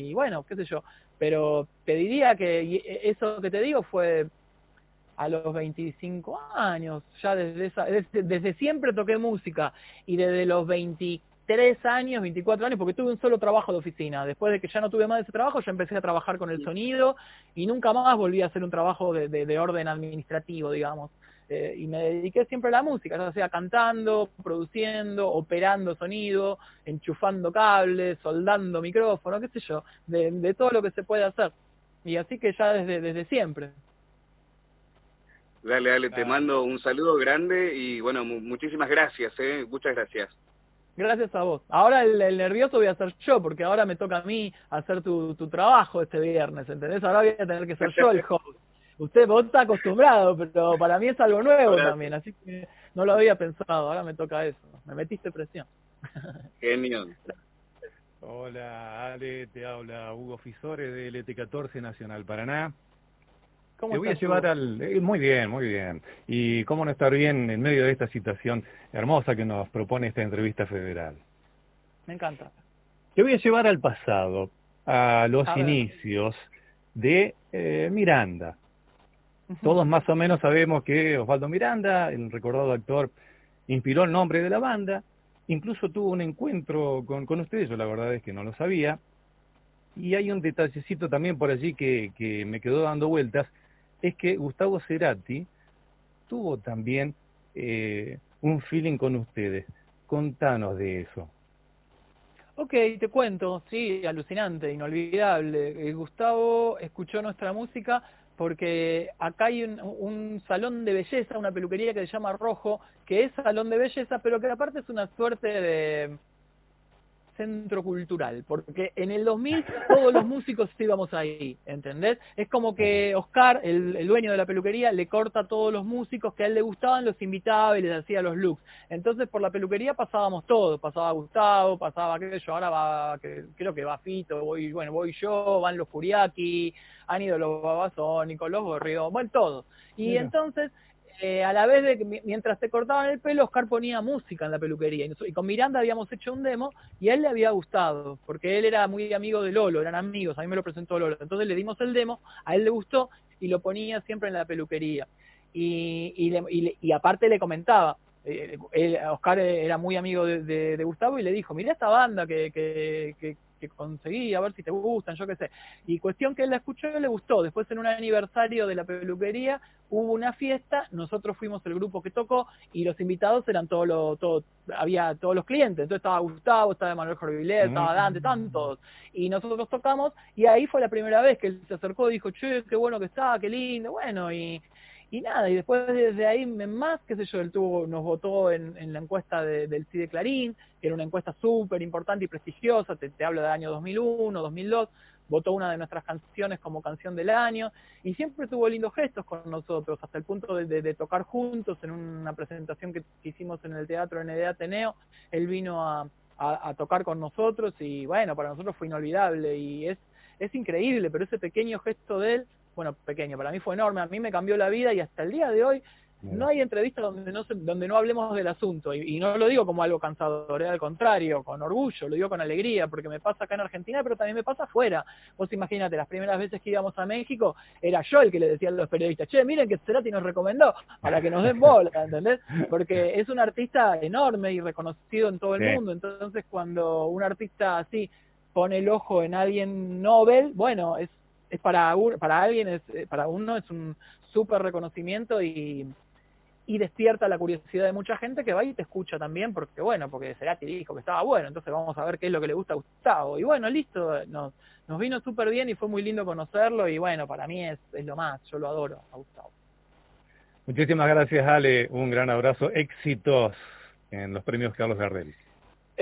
y bueno, qué sé yo. Pero te diría que eso que te digo fue a los 25 años, ya desde, esa, desde, siempre toqué música y desde los 23 años, 24 años, porque tuve un solo trabajo de oficina. Después de que ya no tuve más ese trabajo, ya empecé a trabajar con el sonido y nunca más volví a hacer un trabajo de, de, orden administrativo, digamos. Eh, y me dediqué siempre a la música, ya sea cantando, produciendo, operando sonido, enchufando cables, soldando micrófono, qué sé yo, de, de todo lo que se puede hacer. Y así que ya desde, desde siempre. Dale, dale, te mando un saludo grande y bueno, muchísimas gracias, ¿eh? Muchas gracias. Gracias a vos. Ahora el, nervioso voy a ser yo, porque ahora me toca a mí hacer tu, tu trabajo este viernes, ¿entendés? Ahora voy a tener que ser yo el host. Usted, vos está acostumbrado, pero para mí es algo nuevo también, así que no lo había pensado, ahora me toca eso. Me metiste presión. Genial. Hola, Ale, te habla Hugo Fisore de LT14 Nacional Paraná. ¿Cómo te voy a llevar al... Eh, muy bien, muy bien. Y cómo no estar bien en medio de esta situación hermosa que nos propone esta entrevista federal. Me encanta. Te voy a llevar al pasado, a los inicios de eh, Miranda. Todos más o menos sabemos que Osvaldo Miranda, el recordado actor, inspiró el nombre de la banda, incluso tuvo un encuentro con, con ustedes, yo la verdad es que no lo sabía, y hay un detallecito también por allí que, que me quedó dando vueltas, es que Gustavo Cerati tuvo también eh, un feeling con ustedes. Contanos de eso. Ok, te cuento, sí, alucinante, inolvidable. Eh, Gustavo escuchó nuestra música porque acá hay un, un, salón de belleza, una peluquería que se llama Rojo, que es salón de belleza, pero que aparte es una suerte de centro cultural, porque en el 2000 todos los músicos íbamos ahí, ¿entendés? Es como que Oscar, el, dueño de la peluquería, le corta a todos los músicos que a él le gustaban, los invitaba y les hacía los looks. Entonces por la peluquería pasábamos todos, pasaba Gustavo, pasaba aquello, ahora va, que, creo que va Fito, voy, bueno, voy yo, van los Furiaki, han ido los Babasónicos, los Gorridos, bueno, todos. Y entonces eh, a la vez de que mientras te cortaban el pelo, Oscar ponía música en la peluquería. Y, con Miranda habíamos hecho un demo y a él le había gustado, porque él era muy amigo de Lolo, eran amigos, a mí me lo presentó Lolo. Entonces le dimos el demo, a él le gustó y lo ponía siempre en la peluquería. Y, y, y, aparte le comentaba, eh, Oscar era muy amigo de, Gustavo y le dijo, mira esta banda que conseguí, a ver si te gustan, yo qué sé. Y cuestión que él la escuchó y le gustó. Después en un aniversario de la peluquería hubo una fiesta, nosotros fuimos el grupo que tocó y los invitados eran todos los, todo, había todos los clientes. Entonces estaba Gustavo, estaba Manuel Jorvilet, estaba Dante, estaban todos. Y nosotros tocamos y ahí fue la primera vez que él se acercó y dijo, che, qué bueno que está, qué lindo, bueno, y y nada, y después desde ahí más, qué sé yo, él tuvo, nos votó en, la encuesta del CIDE Clarín, que era una encuesta súper importante y prestigiosa, te, te hablo del año 2001, 2002, votó una de nuestras canciones como canción del año, y siempre tuvo lindos gestos con nosotros, hasta el punto de, de, tocar juntos en una presentación que, hicimos en el Teatro ND Ateneo, él vino a tocar con nosotros, y bueno, para nosotros fue inolvidable, y es, es increíble, pero ese pequeño gesto de él bueno, pequeño, para mí fue enorme, a mí me cambió la vida y hasta el día de hoy no hay entrevista donde no, donde no hablemos del asunto. Y, no lo digo como algo cansador, ¿eh? al contrario, con orgullo, lo digo con alegría, porque me pasa acá en Argentina, pero también me pasa afuera. Vos imagínate, las primeras veces que íbamos a México, era yo el que le decía a los periodistas, che, miren que Cerati nos recomendó para que nos den bola, ¿entendés? Porque es un artista enorme y reconocido en todo el mundo. Entonces, cuando un artista así pone el ojo en alguien Nobel, bueno, es es para, para alguien, es, eh, para uno es un súper reconocimiento y, y despierta la curiosidad de mucha gente que va y te escucha también, porque bueno, porque Cerati dijo que estaba bueno, entonces vamos a ver qué es lo que le gusta a Gustavo. Y bueno, listo, nos, nos vino súper bien y fue muy lindo conocerlo y bueno, para mí es, es lo más, yo lo adoro a Gustavo. Muchísimas gracias Ale, un gran abrazo, éxitos en los premios Carlos Gardel.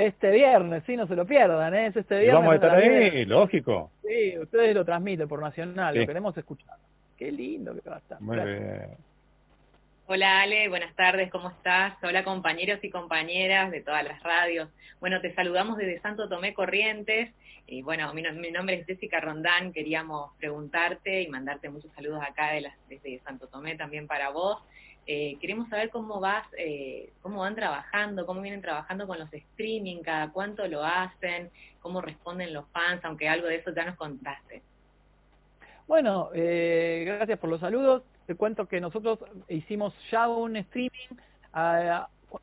Este viernes, sí, no se lo pierdan, ¿eh? es este viernes. vamos a estar ahí, lógico. Sí, ustedes lo transmiten por Nacional, lo queremos escuchar. Qué lindo que va a estar. Muy bien. Hola Ale, buenas tardes, ¿cómo estás? Hola compañeros y compañeras de todas las radios. Bueno, te saludamos desde Santo Tomé Corrientes. Y bueno, mi, nombre es Jessica Rondán, queríamos preguntarte y mandarte muchos saludos acá de las, desde Santo Tomé también para vos. Eh, queremos saber cómo vas, eh, cómo van trabajando, cómo vienen trabajando con los streaming, cada cuánto lo hacen, cómo responden los fans, aunque algo de eso ya nos contaste. Bueno, eh, gracias por los saludos. Te cuento que nosotros hicimos ya un streaming,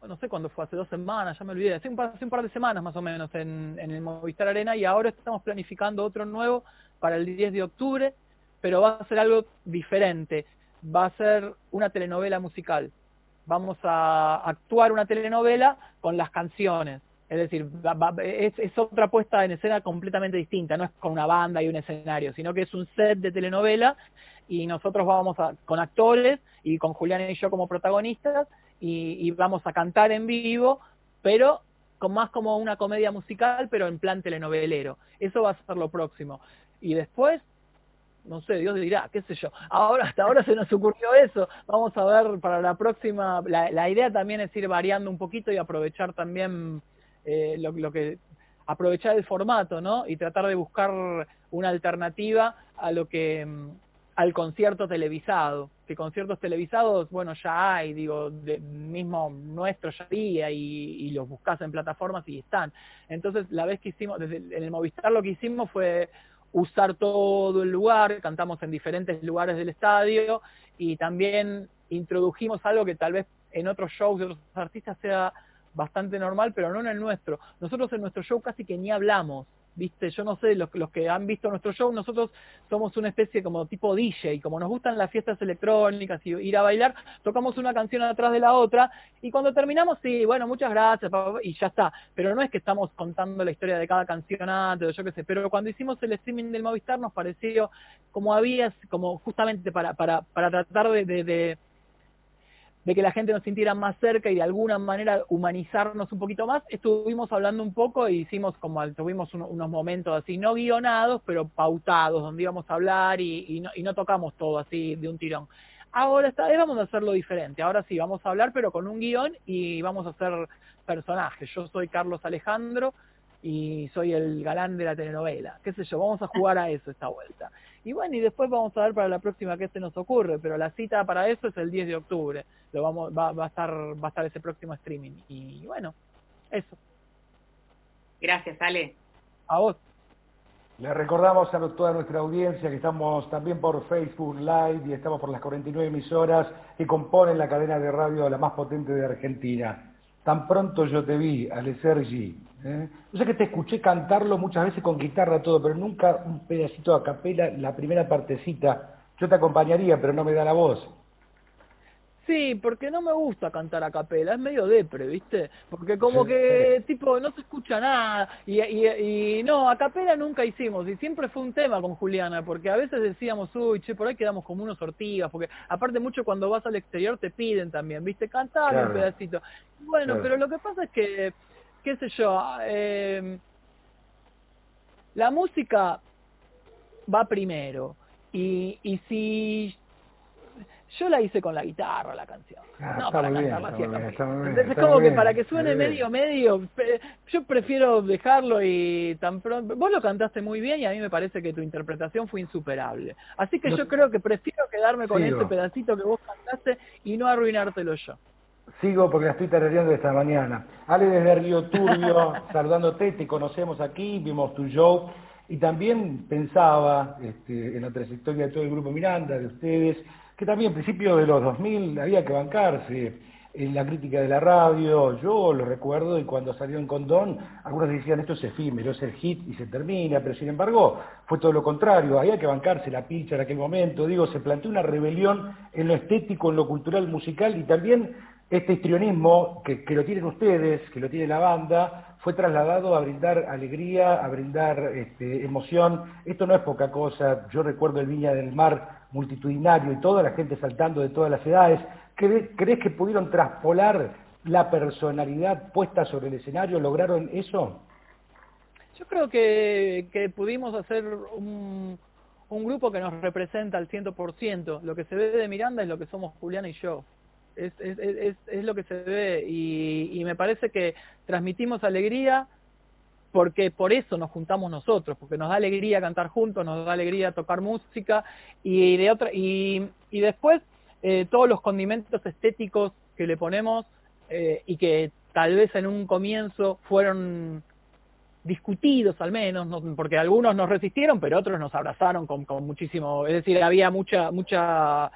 no sé cuándo fue, hace dos semanas, ya me olvidé, hace un par, de semanas más o menos en, en el Movistar Arena y ahora estamos planificando otro nuevo para el 10 de octubre, pero va a ser algo diferente va a ser una telenovela musical. Vamos a actuar una telenovela con las canciones. Es decir, es, otra puesta en escena completamente distinta, no es con una banda y un escenario, sino que es un set de telenovela y nosotros vamos a, con actores y con Julián y yo como protagonistas y, vamos a cantar en vivo, pero con más como una comedia musical, pero en plan telenovelero. Eso va a ser lo próximo. Y después, no sé, Dios dirá, qué sé yo. Ahora, hasta ahora se nos ocurrió eso. Vamos a ver para la próxima. La, la idea también es ir variando un poquito y aprovechar también eh, lo, que aprovechar el formato, ¿no? Y tratar de buscar una alternativa a lo que mm, al concierto televisado, que conciertos televisados, bueno, ya hay, digo, de, mismo nuestro ya había y, los buscas en plataformas y están. Entonces, la vez que hicimos, desde en el Movistar lo que hicimos fue usar todo el lugar, cantamos en diferentes lugares del estadio y también introdujimos algo que tal vez en otros shows de otros artistas sea bastante normal, pero no en el nuestro. Nosotros en nuestro show casi que ni hablamos, ¿viste? Yo no sé, los, los que han visto nuestro show, nosotros somos una especie como tipo DJ, como nos gustan las fiestas electrónicas y ir a bailar, tocamos una canción atrás de la otra y cuando terminamos, sí, bueno, muchas gracias, y ya está. Pero no es que estamos contando la historia de cada canción antes, o yo qué sé, pero cuando hicimos el streaming del Movistar nos pareció como había, como justamente para, para, para tratar de que la gente nos sintiera más cerca y de alguna manera humanizarnos un poquito más, estuvimos hablando un poco y hicimos como, tuvimos unos momentos así, no guionados, pero pautados, donde íbamos a hablar y, no, y no tocamos todo así de un tirón. Ahora esta vez vamos a hacerlo diferente, ahora sí, vamos a hablar pero con un guion y vamos a hacer personajes. Yo soy Carlos Alejandro, y soy el galán de la telenovela, qué sé yo, vamos a jugar a eso esta vuelta. Y bueno, y después vamos a ver para la próxima qué se nos ocurre, pero la cita para eso es el 10 de octubre, lo vamos va, va a estar va a estar ese próximo streaming y bueno, eso. Gracias, Ale. A vos. Le recordamos a toda nuestra audiencia que estamos también por Facebook Live y estamos por las 49 emisoras que componen la cadena de radio la más potente de Argentina. Tan pronto yo te vi, Ale Sergi. ¿eh? Yo sé que te escuché cantarlo muchas veces con guitarra todo, pero nunca un pedacito a capela, la primera partecita. Yo te acompañaría, pero no me da la voz. Sí, porque no me gusta cantar a capela, es medio depre, ¿viste? Porque como que, tipo, no se escucha nada. Y, y, no, a capela nunca hicimos. Y siempre fue un tema con Juliana, porque a veces decíamos, uy, che, por ahí quedamos como unos ortigas. Porque aparte mucho cuando vas al exterior te piden también, ¿viste? Cantar un pedacito. Bueno, pero lo que pasa es que, qué sé yo, eh, la música va primero. Y, y si yo la hice con la guitarra, la canción. Ah, no para cantarla así. Entonces, es como que para que suene medio, medio, yo prefiero dejarlo y tan pronto. Vos lo cantaste muy bien y a mí me parece que tu interpretación fue insuperable. Así que yo creo que prefiero quedarme con ese pedacito que vos cantaste y no arruinártelo yo. Sigo porque la estoy tarareando esta mañana. Ale desde Río Turbio, saludándote, te conocemos aquí, vimos tu show y también pensaba este, en la trayectoria de todo el grupo Miranda, de ustedes, que también a principios de los 2000 había que bancarse en la crítica de la radio, yo lo recuerdo y cuando salió en Condón, algunos decían esto es efímero, es el hit y se termina, pero sin embargo fue todo lo contrario, había que bancarse la pincha en aquel momento, digo, se planteó una rebelión en lo estético, en lo cultural, musical y también este histrionismo que, que lo tienen ustedes, que lo tiene la banda, fue trasladado a brindar alegría, a brindar este, emoción. Esto no es poca cosa. Yo recuerdo el Viña del Mar multitudinario y toda la gente saltando de todas las edades. ¿Crees que pudieron traspolar la personalidad puesta sobre el escenario? ¿Lograron eso? Yo creo que, pudimos hacer un, un grupo que nos representa al 100%. Lo que se ve de Miranda es lo que somos Juliana y yo. Es, es, es, es lo que se ve y, y me parece que transmitimos alegría, porque por eso nos juntamos nosotros, porque nos da alegría cantar juntos, nos da alegría tocar música y de otra y, y después eh, todos los condimentos estéticos que le ponemos eh, y que tal vez en un comienzo fueron discutidos al menos, porque algunos nos resistieron, pero otros nos abrazaron con, muchísimo, es decir, había mucha, mucha,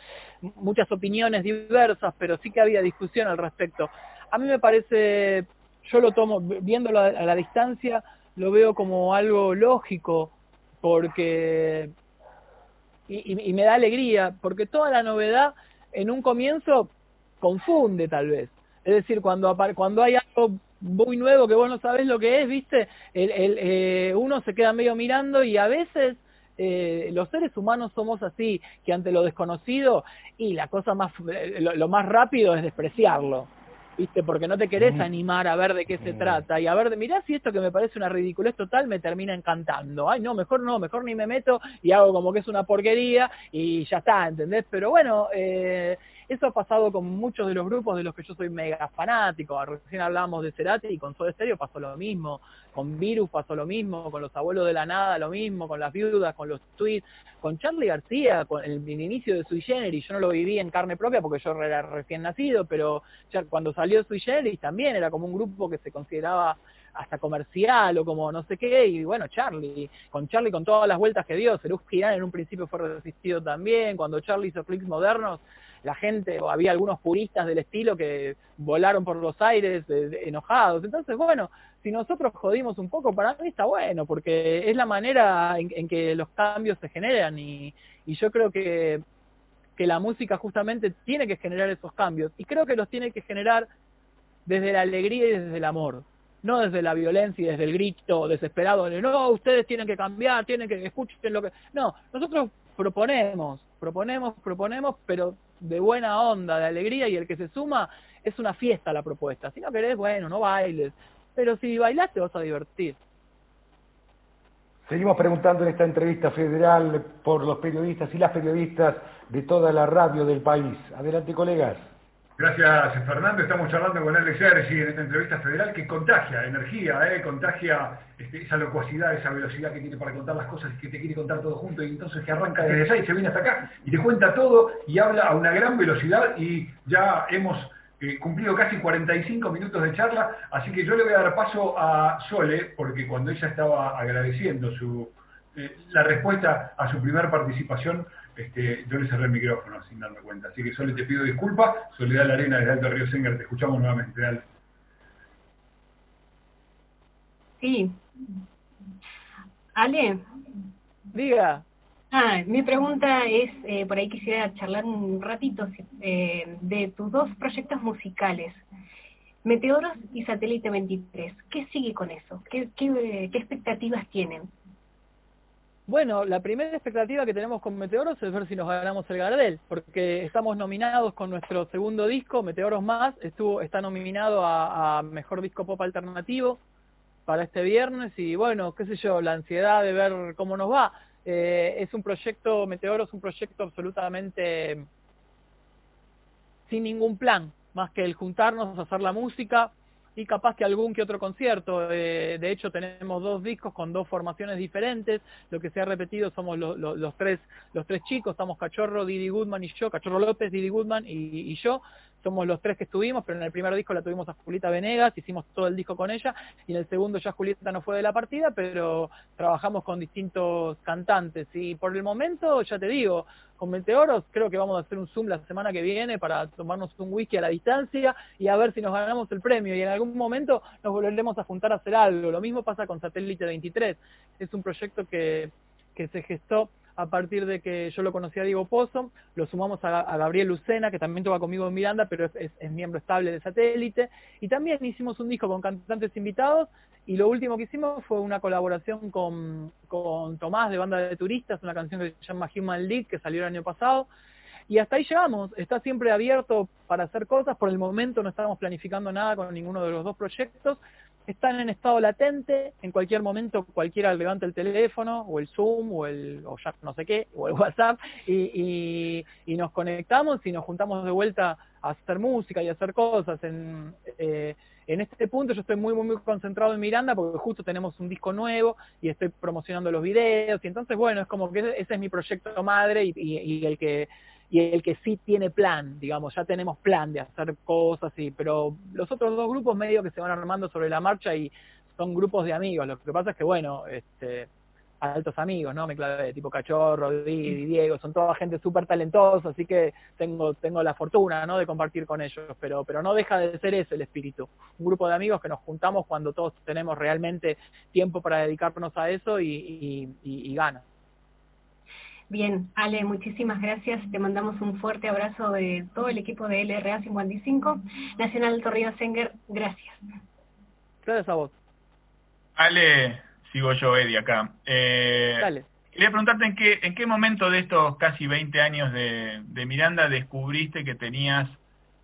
muchas opiniones diversas, pero sí que había discusión al respecto. A mí me parece yo lo tomo, viéndolo a, la distancia, lo veo como algo lógico, porque, y, y, me da alegría, porque toda la novedad en un comienzo confunde tal vez. Es decir, cuando, cuando hay algo muy nuevo que vos no sabés lo que es, ¿viste? El, el, eh, uno se queda medio mirando y a veces eh, los seres humanos somos así, que ante lo desconocido y la cosa más, lo, más rápido es despreciarlo. ¿viste? Porque no te querés animar a ver de qué se trata y a ver, mirá si esto que me parece una ridiculez total me termina encantando. Ay, no, mejor no, mejor ni me meto y hago como que es una porquería y ya está, ¿entendés? Pero bueno, eh, eso ha pasado con muchos de los grupos de los que yo soy mega fanático. Recién hablábamos de Cerati y con Soda Stereo pasó lo mismo. Con Virus pasó lo mismo. Con Los Abuelos de la Nada lo mismo. Con Las Viudas, con los tweets. Con Charlie García, con el, inicio de Sui Generis. Yo no lo viví en carne propia porque yo era recién nacido, pero cuando salió Sui Generis también era como un grupo que se consideraba hasta comercial o como no sé qué, y bueno, Charlie, con Charlie con todas las vueltas que dio, Serú Girán en un principio fue resistido también, cuando Charlie hizo clics modernos, la gente, o había algunos puristas del estilo que volaron por los aires enojados. Entonces, bueno, si nosotros jodimos un poco, para mí está bueno, porque es la manera en, que los cambios se generan y, y yo creo que, que la música justamente tiene que generar esos cambios y creo que los tiene que generar desde la alegría y desde el amor no desde la violencia y desde el grito desesperado de no, ustedes tienen que cambiar, tienen que escuchen lo que... No, nosotros proponemos, proponemos, proponemos, pero de buena onda, de alegría, y el que se suma es una fiesta la propuesta. Si no querés, bueno, no bailes, pero si bailás te vas a divertir. Seguimos preguntando en esta entrevista federal por los periodistas y las periodistas de toda la radio del país. Adelante, colegas. Gracias, Fernando. Estamos charlando con Alex Sergi en esta entrevista federal que contagia energía, ¿eh? contagia este, esa locuacidad, esa velocidad que tiene para contar las cosas, que te quiere contar todo junto y entonces que arranca desde ahí, se viene hasta acá y te cuenta todo y habla a una gran velocidad y ya hemos eh, cumplido casi 45 minutos de charla, así que yo le voy a dar paso a Sole, porque cuando ella estaba agradeciendo su, eh, la respuesta a su primer participación, este, yo le cerré el micrófono sin darme cuenta. Así que solo te pido disculpas. Soledad La Arena desde Alto Río Senger, te escuchamos nuevamente. Dale. Sí. Ale. Diga. Ah, mi pregunta es, eh, por ahí quisiera charlar un ratito eh, de tus dos proyectos musicales, Meteoros y Satélite 23. ¿Qué sigue con eso? ¿Qué, qué, qué expectativas tienen? Bueno, la primera expectativa que tenemos con Meteoros es ver si nos ganamos el Gardel, porque estamos nominados con nuestro segundo disco, Meteoros Más, estuvo, está nominado a, Mejor Disco Pop Alternativo para este viernes y bueno, qué sé yo, la ansiedad de ver cómo nos va. Eh, es un proyecto, Meteoros es un proyecto absolutamente sin ningún plan, más que el juntarnos, hacer la música, y capaz que algún que otro concierto. Eh, de hecho, tenemos dos discos con dos formaciones diferentes. Lo que se ha repetido somos los tres los tres chicos, estamos Cachorro, Didi Goodman y yo, Cachorro López, Didi Goodman y, yo. Somos los tres que estuvimos, pero en el primer disco la tuvimos a Julieta Venegas, hicimos todo el disco con ella, y en el segundo ya Julieta no fue de la partida, pero trabajamos con distintos cantantes. Y por el momento, ya te digo, con Meteoros, creo que vamos a hacer un Zoom la semana que viene para tomarnos un whisky a la distancia y a ver si nos ganamos el premio. Y en algún momento nos volveremos a juntar a hacer algo. Lo mismo pasa con Satélite 23. Es un proyecto que, que se gestó a partir de que yo lo conocí a Diego Pozo, lo sumamos a, Gabriel Lucena, que también toca conmigo en Miranda, pero es, miembro estable de satélite, y también hicimos un disco con cantantes invitados, y lo último que hicimos fue una colaboración con, con Tomás de Banda de Turistas, una canción que se llama Human League, que salió el año pasado, y hasta ahí llegamos, está siempre abierto para hacer cosas, por el momento no estamos planificando nada con ninguno de los dos proyectos, están en estado latente, en cualquier momento cualquiera levanta el teléfono o el Zoom o el o ya no sé qué, o el WhatsApp y, y, nos conectamos y nos juntamos de vuelta a hacer música y a hacer cosas. En, eh, en este punto yo estoy muy, muy, muy concentrado en Miranda porque justo tenemos un disco nuevo y estoy promocionando los videos y entonces bueno, es como que ese, es mi proyecto madre y, y el que y el que sí tiene plan, digamos, ya tenemos plan de hacer cosas, y, pero los otros dos grupos medio que se van armando sobre la marcha y son grupos de amigos. Lo que pasa es que, bueno, este, altos amigos, ¿no? Me clave, tipo Cachorro, Didi, Diego, son toda gente súper talentosa, así que tengo, tengo la fortuna, ¿no? De compartir con ellos, pero, pero no deja de ser eso el espíritu. Un grupo de amigos que nos juntamos cuando todos tenemos realmente tiempo para dedicarnos a eso y, y, y, y ganas. Bien, Ale, muchísimas gracias. Te mandamos un fuerte abrazo de todo el equipo de LRA 55. Nacional Torrido Senger, gracias. Gracias a vos. Ale, sigo yo, Eddie, acá. Eh, Dale. Quería preguntarte en qué, en qué momento de estos casi 20 años de, de Miranda descubriste que tenías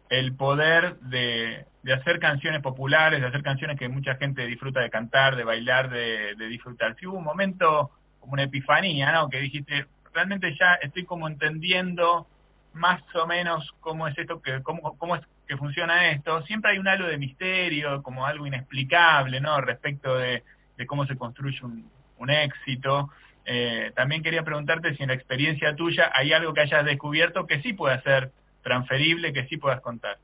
el poder de, de, hacer canciones populares, de hacer canciones que mucha gente disfruta de cantar, de bailar, de, de disfrutar. Si hubo un momento como una epifanía, ¿no? Que dijiste, realmente ya estoy como entendiendo más o menos cómo es esto, que, cómo, cómo es que funciona esto. Siempre hay un halo de misterio, como algo inexplicable, ¿no? Respecto de, cómo se construye un, un éxito. Eh, también quería preguntarte si en la experiencia tuya hay algo que hayas descubierto que sí pueda ser transferible, que sí puedas contar.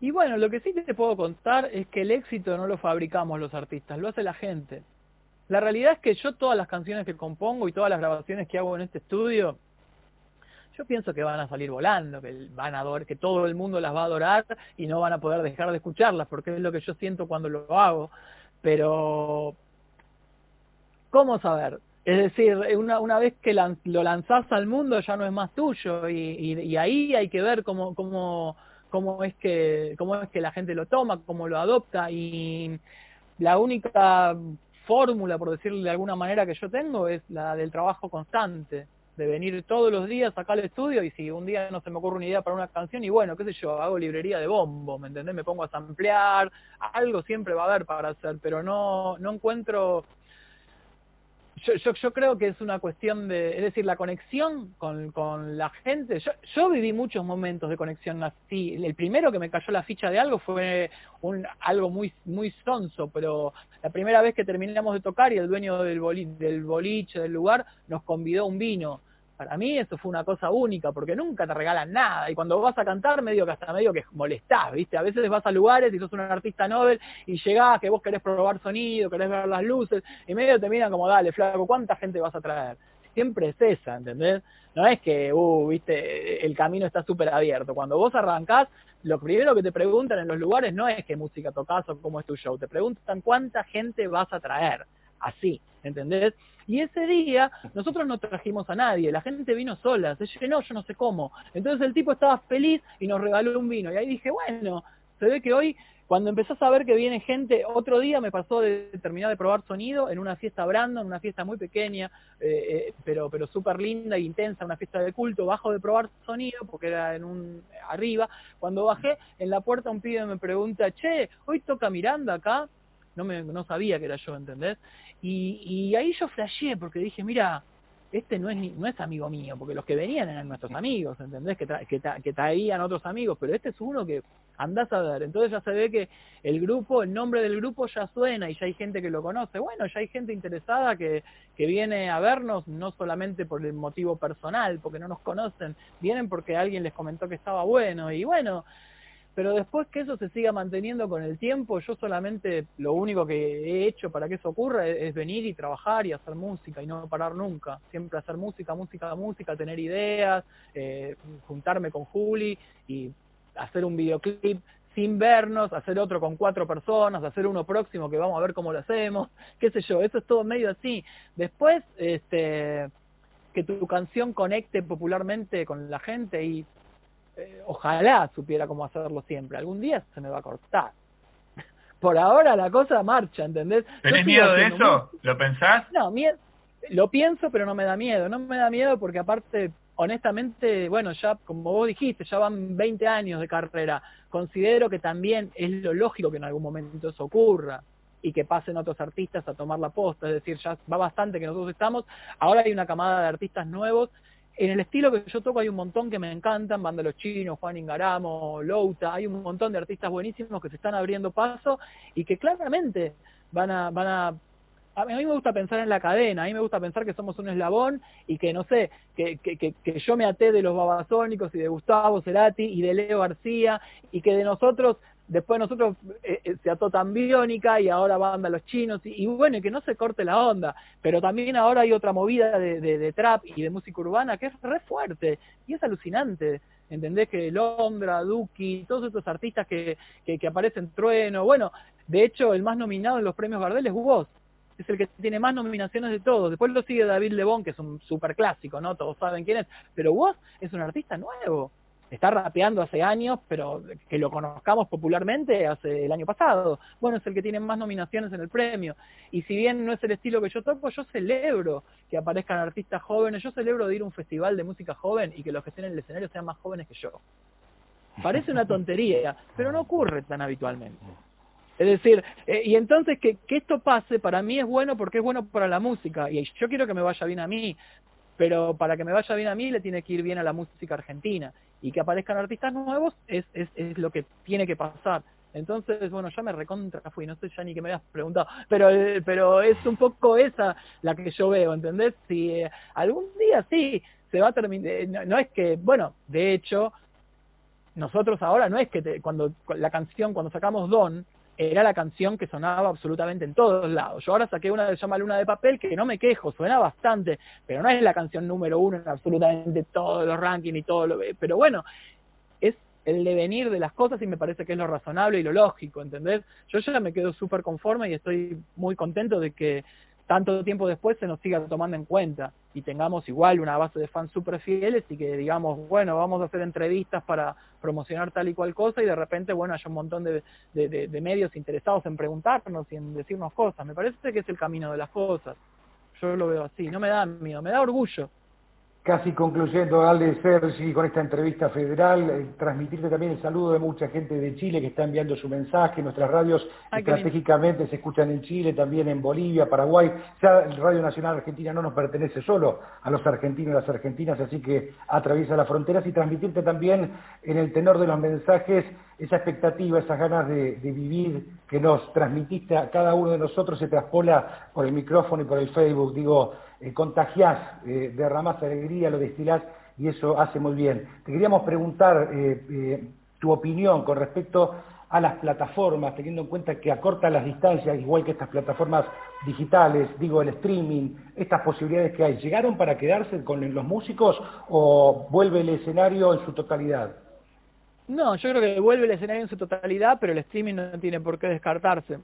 Y bueno, lo que sí te puedo contar es que el éxito no lo fabricamos los artistas, lo hace la gente. La realidad es que yo todas las canciones que compongo y todas las grabaciones que hago en este estudio, yo pienso que van a salir volando, que van a adorar, que todo el mundo las va a adorar y no van a poder dejar de escucharlas, porque es lo que yo siento cuando lo hago. Pero, ¿cómo saber? Es decir, una, una vez que lo lanzás al mundo ya no es más tuyo y, y, ahí hay que ver cómo, cómo, cómo, es que, cómo es que la gente lo toma, cómo lo adopta y la única fórmula, por decirlo de alguna manera, que yo tengo es la del trabajo constante, de venir todos los días acá al estudio y si un día no se me ocurre una idea para una canción y bueno, qué sé yo, hago librería de bombo, ¿me entendés? Me pongo a samplear, algo siempre va a haber para hacer, pero no, no encuentro yo, yo, yo, creo que es una cuestión de, es decir, la conexión con, con la gente. Yo, yo, viví muchos momentos de conexión así. El primero que me cayó la ficha de algo fue un algo muy muy sonso, pero la primera vez que terminamos de tocar y el dueño del, del boliche del lugar nos convidó un vino para mí eso fue una cosa única, porque nunca te regalan nada, y cuando vas a cantar medio que hasta medio que molestás, ¿viste? A veces vas a lugares y sos un artista Nobel y llegás que vos querés probar sonido, querés ver las luces, y medio te miran como, dale, flaco, ¿cuánta gente vas a traer? Siempre es esa, ¿entendés? No es que, uh, viste, el camino está súper abierto. Cuando vos arrancás, lo primero que te preguntan en los lugares no es qué música tocas o cómo es tu show, te preguntan cuánta gente vas a traer. Así, ¿entendés? Y ese día nosotros no trajimos a nadie, la gente vino sola, se llenó, yo no sé cómo. Entonces el tipo estaba feliz y nos regaló un vino. Y ahí dije, bueno, se ve que hoy, cuando empezás a ver que viene gente, otro día me pasó de terminar de probar sonido en una fiesta Brandon, una fiesta muy pequeña, eh, eh, pero, pero súper linda e intensa, una fiesta de culto, bajo de probar sonido, porque era en un arriba. Cuando bajé, en la puerta un pibe me pregunta, che, ¿hoy toca Miranda acá? No, me, no sabía que era yo, ¿entendés? Y, y ahí yo flasheé porque dije, mira, este no es no es amigo mío, porque los que venían eran nuestros amigos, ¿entendés? Que, que, traían otros amigos, pero este es uno que andás a ver. Entonces ya se ve que el grupo, el nombre del grupo ya suena y ya hay gente que lo conoce. Bueno, ya hay gente interesada que, que viene a vernos, no solamente por el motivo personal, porque no nos conocen, vienen porque alguien les comentó que estaba bueno. Y bueno, pero después que eso se siga manteniendo con el tiempo, yo solamente lo único que he hecho para que eso ocurra es, venir y trabajar y hacer música y no parar nunca. Siempre hacer música, música, música, tener ideas, eh, juntarme con Juli y hacer un videoclip sin vernos, hacer otro con cuatro personas, hacer uno próximo que vamos a ver cómo lo hacemos, qué sé yo, eso es todo medio así. Después, este que tu canción conecte popularmente con la gente y eh, ojalá supiera cómo hacerlo siempre. Algún día se me va a cortar. Por ahora la cosa marcha, ¿entendés? ¿Tenés miedo de eso? ¿Lo pensás? No, miedo, lo pienso, pero no me da miedo. No me da miedo porque aparte, honestamente, bueno, ya como vos dijiste, ya van 20 años de carrera. Considero que también es lo lógico que en algún momento eso ocurra y que pasen otros artistas a tomar la posta. Es decir, ya va bastante que nosotros estamos. Ahora hay una camada de artistas nuevos en el estilo que yo toco hay un montón que me encantan, Banda Los Chinos, Juan Ingaramo, Louta, hay un montón de artistas buenísimos que se están abriendo paso y que claramente van a, van a a mí me gusta pensar en la cadena, a mí me gusta pensar que somos un eslabón y que, no sé, que, que, que, que yo me até de los babasónicos y de Gustavo Cerati y de Leo García y que de nosotros después nosotros eh, eh, se ató tan biónica y ahora van a los chinos y, bueno, y que no se corte la onda, pero también ahora hay otra movida de, trap y de música urbana que es re fuerte y es alucinante. ¿Entendés? Que Londra, Duki, todos estos artistas que, que, aparecen Trueno, bueno, de hecho el más nominado en los premios Gardel es vos, es el que tiene más nominaciones de todos. Después lo sigue David Lebón, que es un super clásico, ¿no? Todos saben quién es. Pero vos es un artista nuevo está rapeando hace años, pero que lo conozcamos popularmente hace el año pasado. Bueno, es el que tiene más nominaciones en el premio. Y si bien no es el estilo que yo toco, yo celebro que aparezcan artistas jóvenes, yo celebro de ir a un festival de música joven y que los que estén en el escenario sean más jóvenes que yo. Parece una tontería, pero no ocurre tan habitualmente. Es decir, eh, y entonces que, que esto pase para mí es bueno porque es bueno para la música y yo quiero que me vaya bien a mí, pero para que me vaya bien a mí le tiene que ir bien a la música argentina y que aparezcan artistas nuevos es, es, es lo que tiene que pasar. Entonces, bueno, ya me recontra fui, no sé ya ni que me habías preguntado, pero eh, pero es un poco esa la que yo veo, ¿entendés? Si eh, algún día sí se va a terminar, no, es que, bueno, de hecho, nosotros ahora no es que cuando la canción, cuando sacamos Don, era la canción que sonaba absolutamente en todos lados. Yo ahora saqué una que se llama Luna de Papel, que no me quejo, suena bastante, pero no es la canción número uno en absolutamente todos los rankings y todo lo... Pero bueno, es el devenir de las cosas y me parece que es lo razonable y lo lógico, ¿entendés? Yo ya me quedo súper conforme y estoy muy contento de que tanto tiempo después se nos siga tomando en cuenta y tengamos igual una base de fans súper fieles y que digamos, bueno, vamos a hacer entrevistas para promocionar tal y cual cosa y de repente, bueno, haya un montón de, de, medios interesados en preguntarnos y en decirnos cosas. Me parece que es el camino de las cosas. Yo lo veo así, no me da miedo, me da orgullo Casi concluyendo, Ale Sergi, con esta entrevista federal, eh, transmitirte también el saludo de mucha gente de Chile que está enviando su mensaje. Nuestras radios estratégicamente se escuchan en Chile, también en Bolivia, Paraguay. Ya el Radio Nacional Argentina no nos pertenece solo a los argentinos y las argentinas, así que atraviesa las fronteras y transmitirte también en el tenor de los mensajes esa expectativa, esas ganas de, de vivir que nos transmitiste a cada uno de nosotros se traspola por el micrófono y por el Facebook. Digo, eh, contagiás, eh, derramás alegría, lo destilás y eso hace muy bien. Te queríamos preguntar eh, eh, tu opinión con respecto a las plataformas, teniendo en cuenta que acortan las distancias, igual que estas plataformas digitales, digo el streaming, estas posibilidades que hay, ¿llegaron para quedarse con los músicos o vuelve el escenario en su totalidad? No, yo creo que vuelve el escenario en su totalidad, pero el streaming no tiene por qué descartarse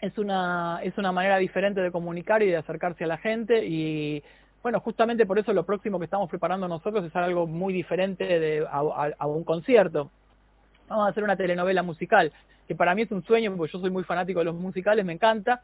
es una, es una manera diferente de comunicar y de acercarse a la gente y bueno, justamente por eso lo próximo que estamos preparando nosotros es algo muy diferente de, a, un concierto. Vamos a hacer una telenovela musical, que para mí es un sueño, porque yo soy muy fanático de los musicales, me encanta,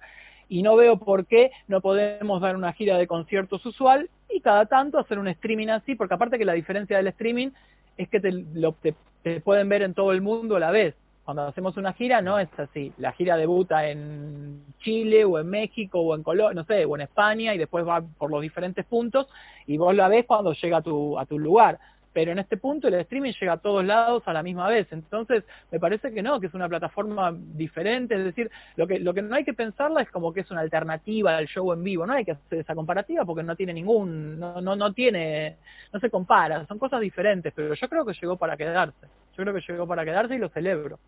y no veo por qué no podemos dar una gira de conciertos usual y cada tanto hacer un streaming así, porque aparte que la diferencia del streaming es que te, lo, te pueden ver en todo el mundo a la vez cuando hacemos una gira no es así. La gira debuta en Chile o en México o en Colombia, no sé, o en España y después va por los diferentes puntos y vos la ves cuando llega a tu, a tu lugar. Pero en este punto el streaming llega a todos lados a la misma vez. Entonces, me parece que no, que es una plataforma diferente. Es decir, lo que, no hay que pensarla es como que es una alternativa al show en vivo. No hay que hacer esa comparativa porque no tiene ningún, no, no, no tiene, no se compara. Son cosas diferentes, pero yo creo que llegó para quedarse. Yo creo que llegó para quedarse y lo celebro.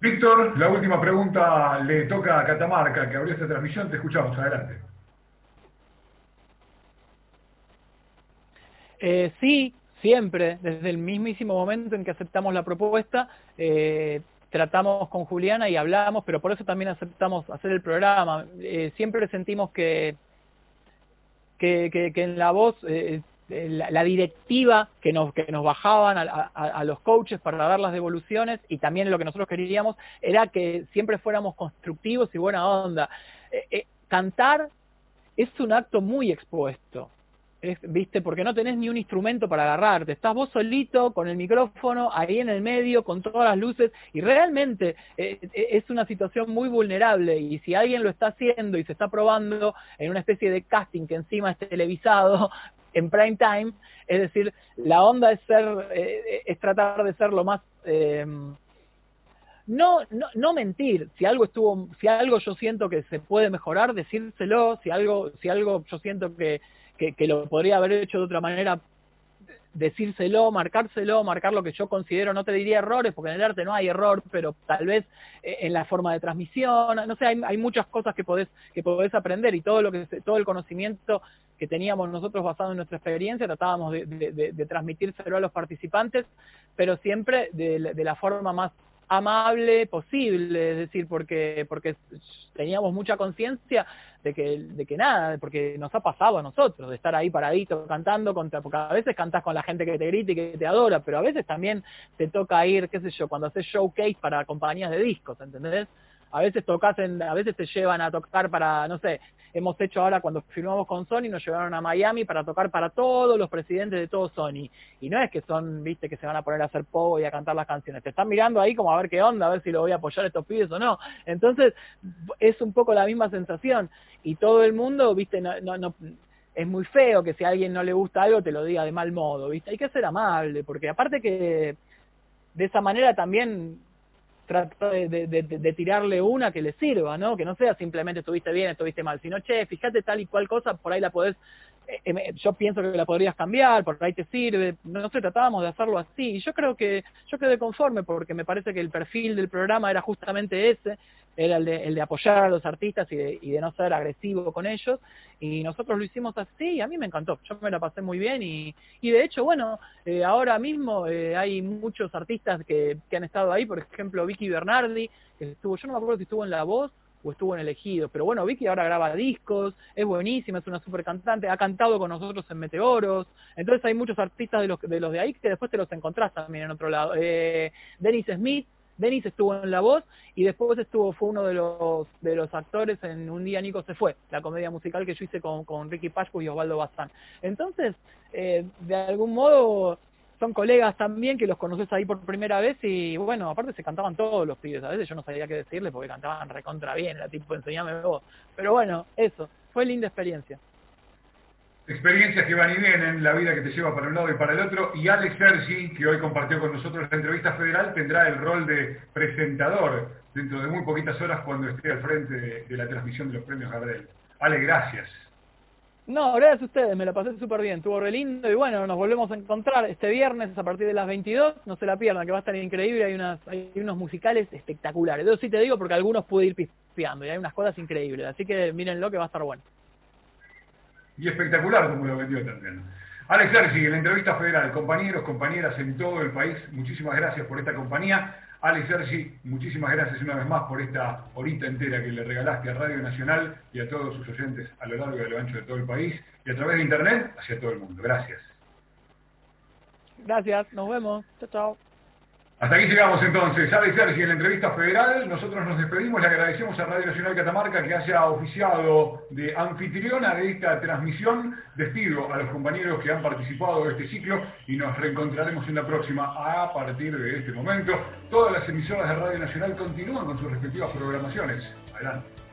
Víctor, la última pregunta le toca a Catamarca, que abrió esta transmisión. Te escuchamos, adelante. Eh, sí, siempre, desde el mismísimo momento en que aceptamos la propuesta, eh, tratamos con Juliana y hablamos, pero por eso también aceptamos hacer el programa. Eh, siempre sentimos que, que, en la voz la, directiva que nos, que nos bajaban a, los coaches para dar las devoluciones y también lo que nosotros queríamos era que siempre fuéramos constructivos y buena onda. Cantar es un acto muy expuesto. ¿Viste? Porque no tenés ni un instrumento para agarrarte. Estás vos solito con el micrófono ahí en el medio con todas las luces y realmente eh, es una situación muy vulnerable y si alguien lo está haciendo y se está probando en una especie de casting que encima es televisado, en prime time, es decir, la onda es ser, eh, es tratar de ser lo más eh, no, no, no mentir, si algo estuvo, si algo yo siento que se puede mejorar, decírselo, si algo, si algo yo siento que, que, lo podría haber hecho de otra manera, decírselo, marcárselo, marcar lo que yo considero, no te diría errores, porque en el arte no hay error, pero tal vez eh, en la forma de transmisión, no sé, hay, hay muchas cosas que podés, que podés aprender y todo lo que todo el conocimiento que teníamos nosotros basado en nuestra experiencia, tratábamos de, transmitírselo a los participantes, pero siempre de, la forma más amable posible, es decir, porque, porque teníamos mucha conciencia de que, de que nada, porque nos ha pasado a nosotros, de estar ahí paradito cantando, contra, porque a veces cantás con la gente que te grita y que te adora, pero a veces también te toca ir, qué sé yo, cuando haces showcase para compañías de discos, ¿entendés? A veces tocas en, a veces te llevan a tocar para, no sé, hemos hecho ahora cuando firmamos con Sony, nos llevaron a Miami para tocar para todos los presidentes de todo Sony. Y no es que son, viste, que se van a poner a hacer pogo y a cantar las canciones. Te están mirando ahí como a ver qué onda, a ver si lo voy a apoyar a estos pibes o no. Entonces, es un poco la misma sensación. Y todo el mundo, viste, no, no, es muy feo que si a alguien no le gusta algo te lo diga de mal modo, ¿viste? Hay que ser amable, porque aparte que de esa manera también trata de, tirarle una que le sirva, ¿no? Que no sea simplemente estuviste bien, estuviste mal, sino, che, fíjate tal y cual cosa, por ahí la podés, yo pienso que la podrías cambiar, por ahí te sirve, no sé, tratábamos de hacerlo así, y yo creo que, yo quedé conforme porque me parece que el perfil del programa era justamente ese, era el de, apoyar a los artistas y de, no ser agresivo con ellos, y nosotros lo hicimos así a mí me encantó, yo me la pasé muy bien y, y de hecho, bueno, eh, ahora mismo eh, hay muchos artistas que, que han estado ahí, por ejemplo Vicky Bernardi, que estuvo, yo no me acuerdo si estuvo en La Voz o estuvo en Elegido, pero bueno, Vicky ahora graba discos, es buenísima, es una super cantante, ha cantado con nosotros en Meteoros, entonces hay muchos artistas de los de, los de ahí que después te los encontrás también en otro lado. Eh, Dennis Smith, Denis estuvo en La Voz y después estuvo fue uno de los de los actores en Un día Nico se fue, la comedia musical que yo hice con, con Ricky Pascu y Osvaldo Bazán. Entonces, eh, de algún modo son colegas también que los conoces ahí por primera vez y bueno, aparte se cantaban todos los pibes, a veces yo no sabía qué decirles porque cantaban recontra bien, era tipo enseñame vos. Pero bueno, eso, fue linda experiencia experiencias que van y vienen, la vida que te lleva para un lado y para el otro, y Alex Sergi, que hoy compartió con nosotros la entrevista federal, tendrá el rol de presentador dentro de muy poquitas horas cuando esté al frente de, la transmisión de los premios Gardel. Ale, gracias. No, gracias a ustedes, me la pasé súper bien, estuvo re lindo y bueno, nos volvemos a encontrar este viernes a partir de las 22, no se la pierdan, que va a estar increíble, hay, unos musicales espectaculares, yo sí te digo porque algunos pude ir pispeando y hay unas cosas increíbles, así que mírenlo que va a estar bueno y espectacular como lo vendió también. Alex Sergi, en la entrevista federal, compañeros, compañeras en todo el país, muchísimas gracias por esta compañía. Alex Sergi, muchísimas gracias una vez más por esta horita entera que le regalaste a Radio Nacional y a todos sus oyentes a lo largo y a lo ancho de todo el país y a través de Internet hacia todo el mundo. Gracias. Gracias, nos vemos. Chao, chao. Hasta aquí llegamos entonces. Alex Sergi en la entrevista federal. Nosotros nos despedimos. Le agradecemos a Radio Nacional Catamarca que haya oficiado de anfitriona de esta transmisión. Despido a los compañeros que han participado de este ciclo y nos reencontraremos en la próxima a partir de este momento. Todas las emisoras de Radio Nacional continúan con sus respectivas programaciones. Adelante.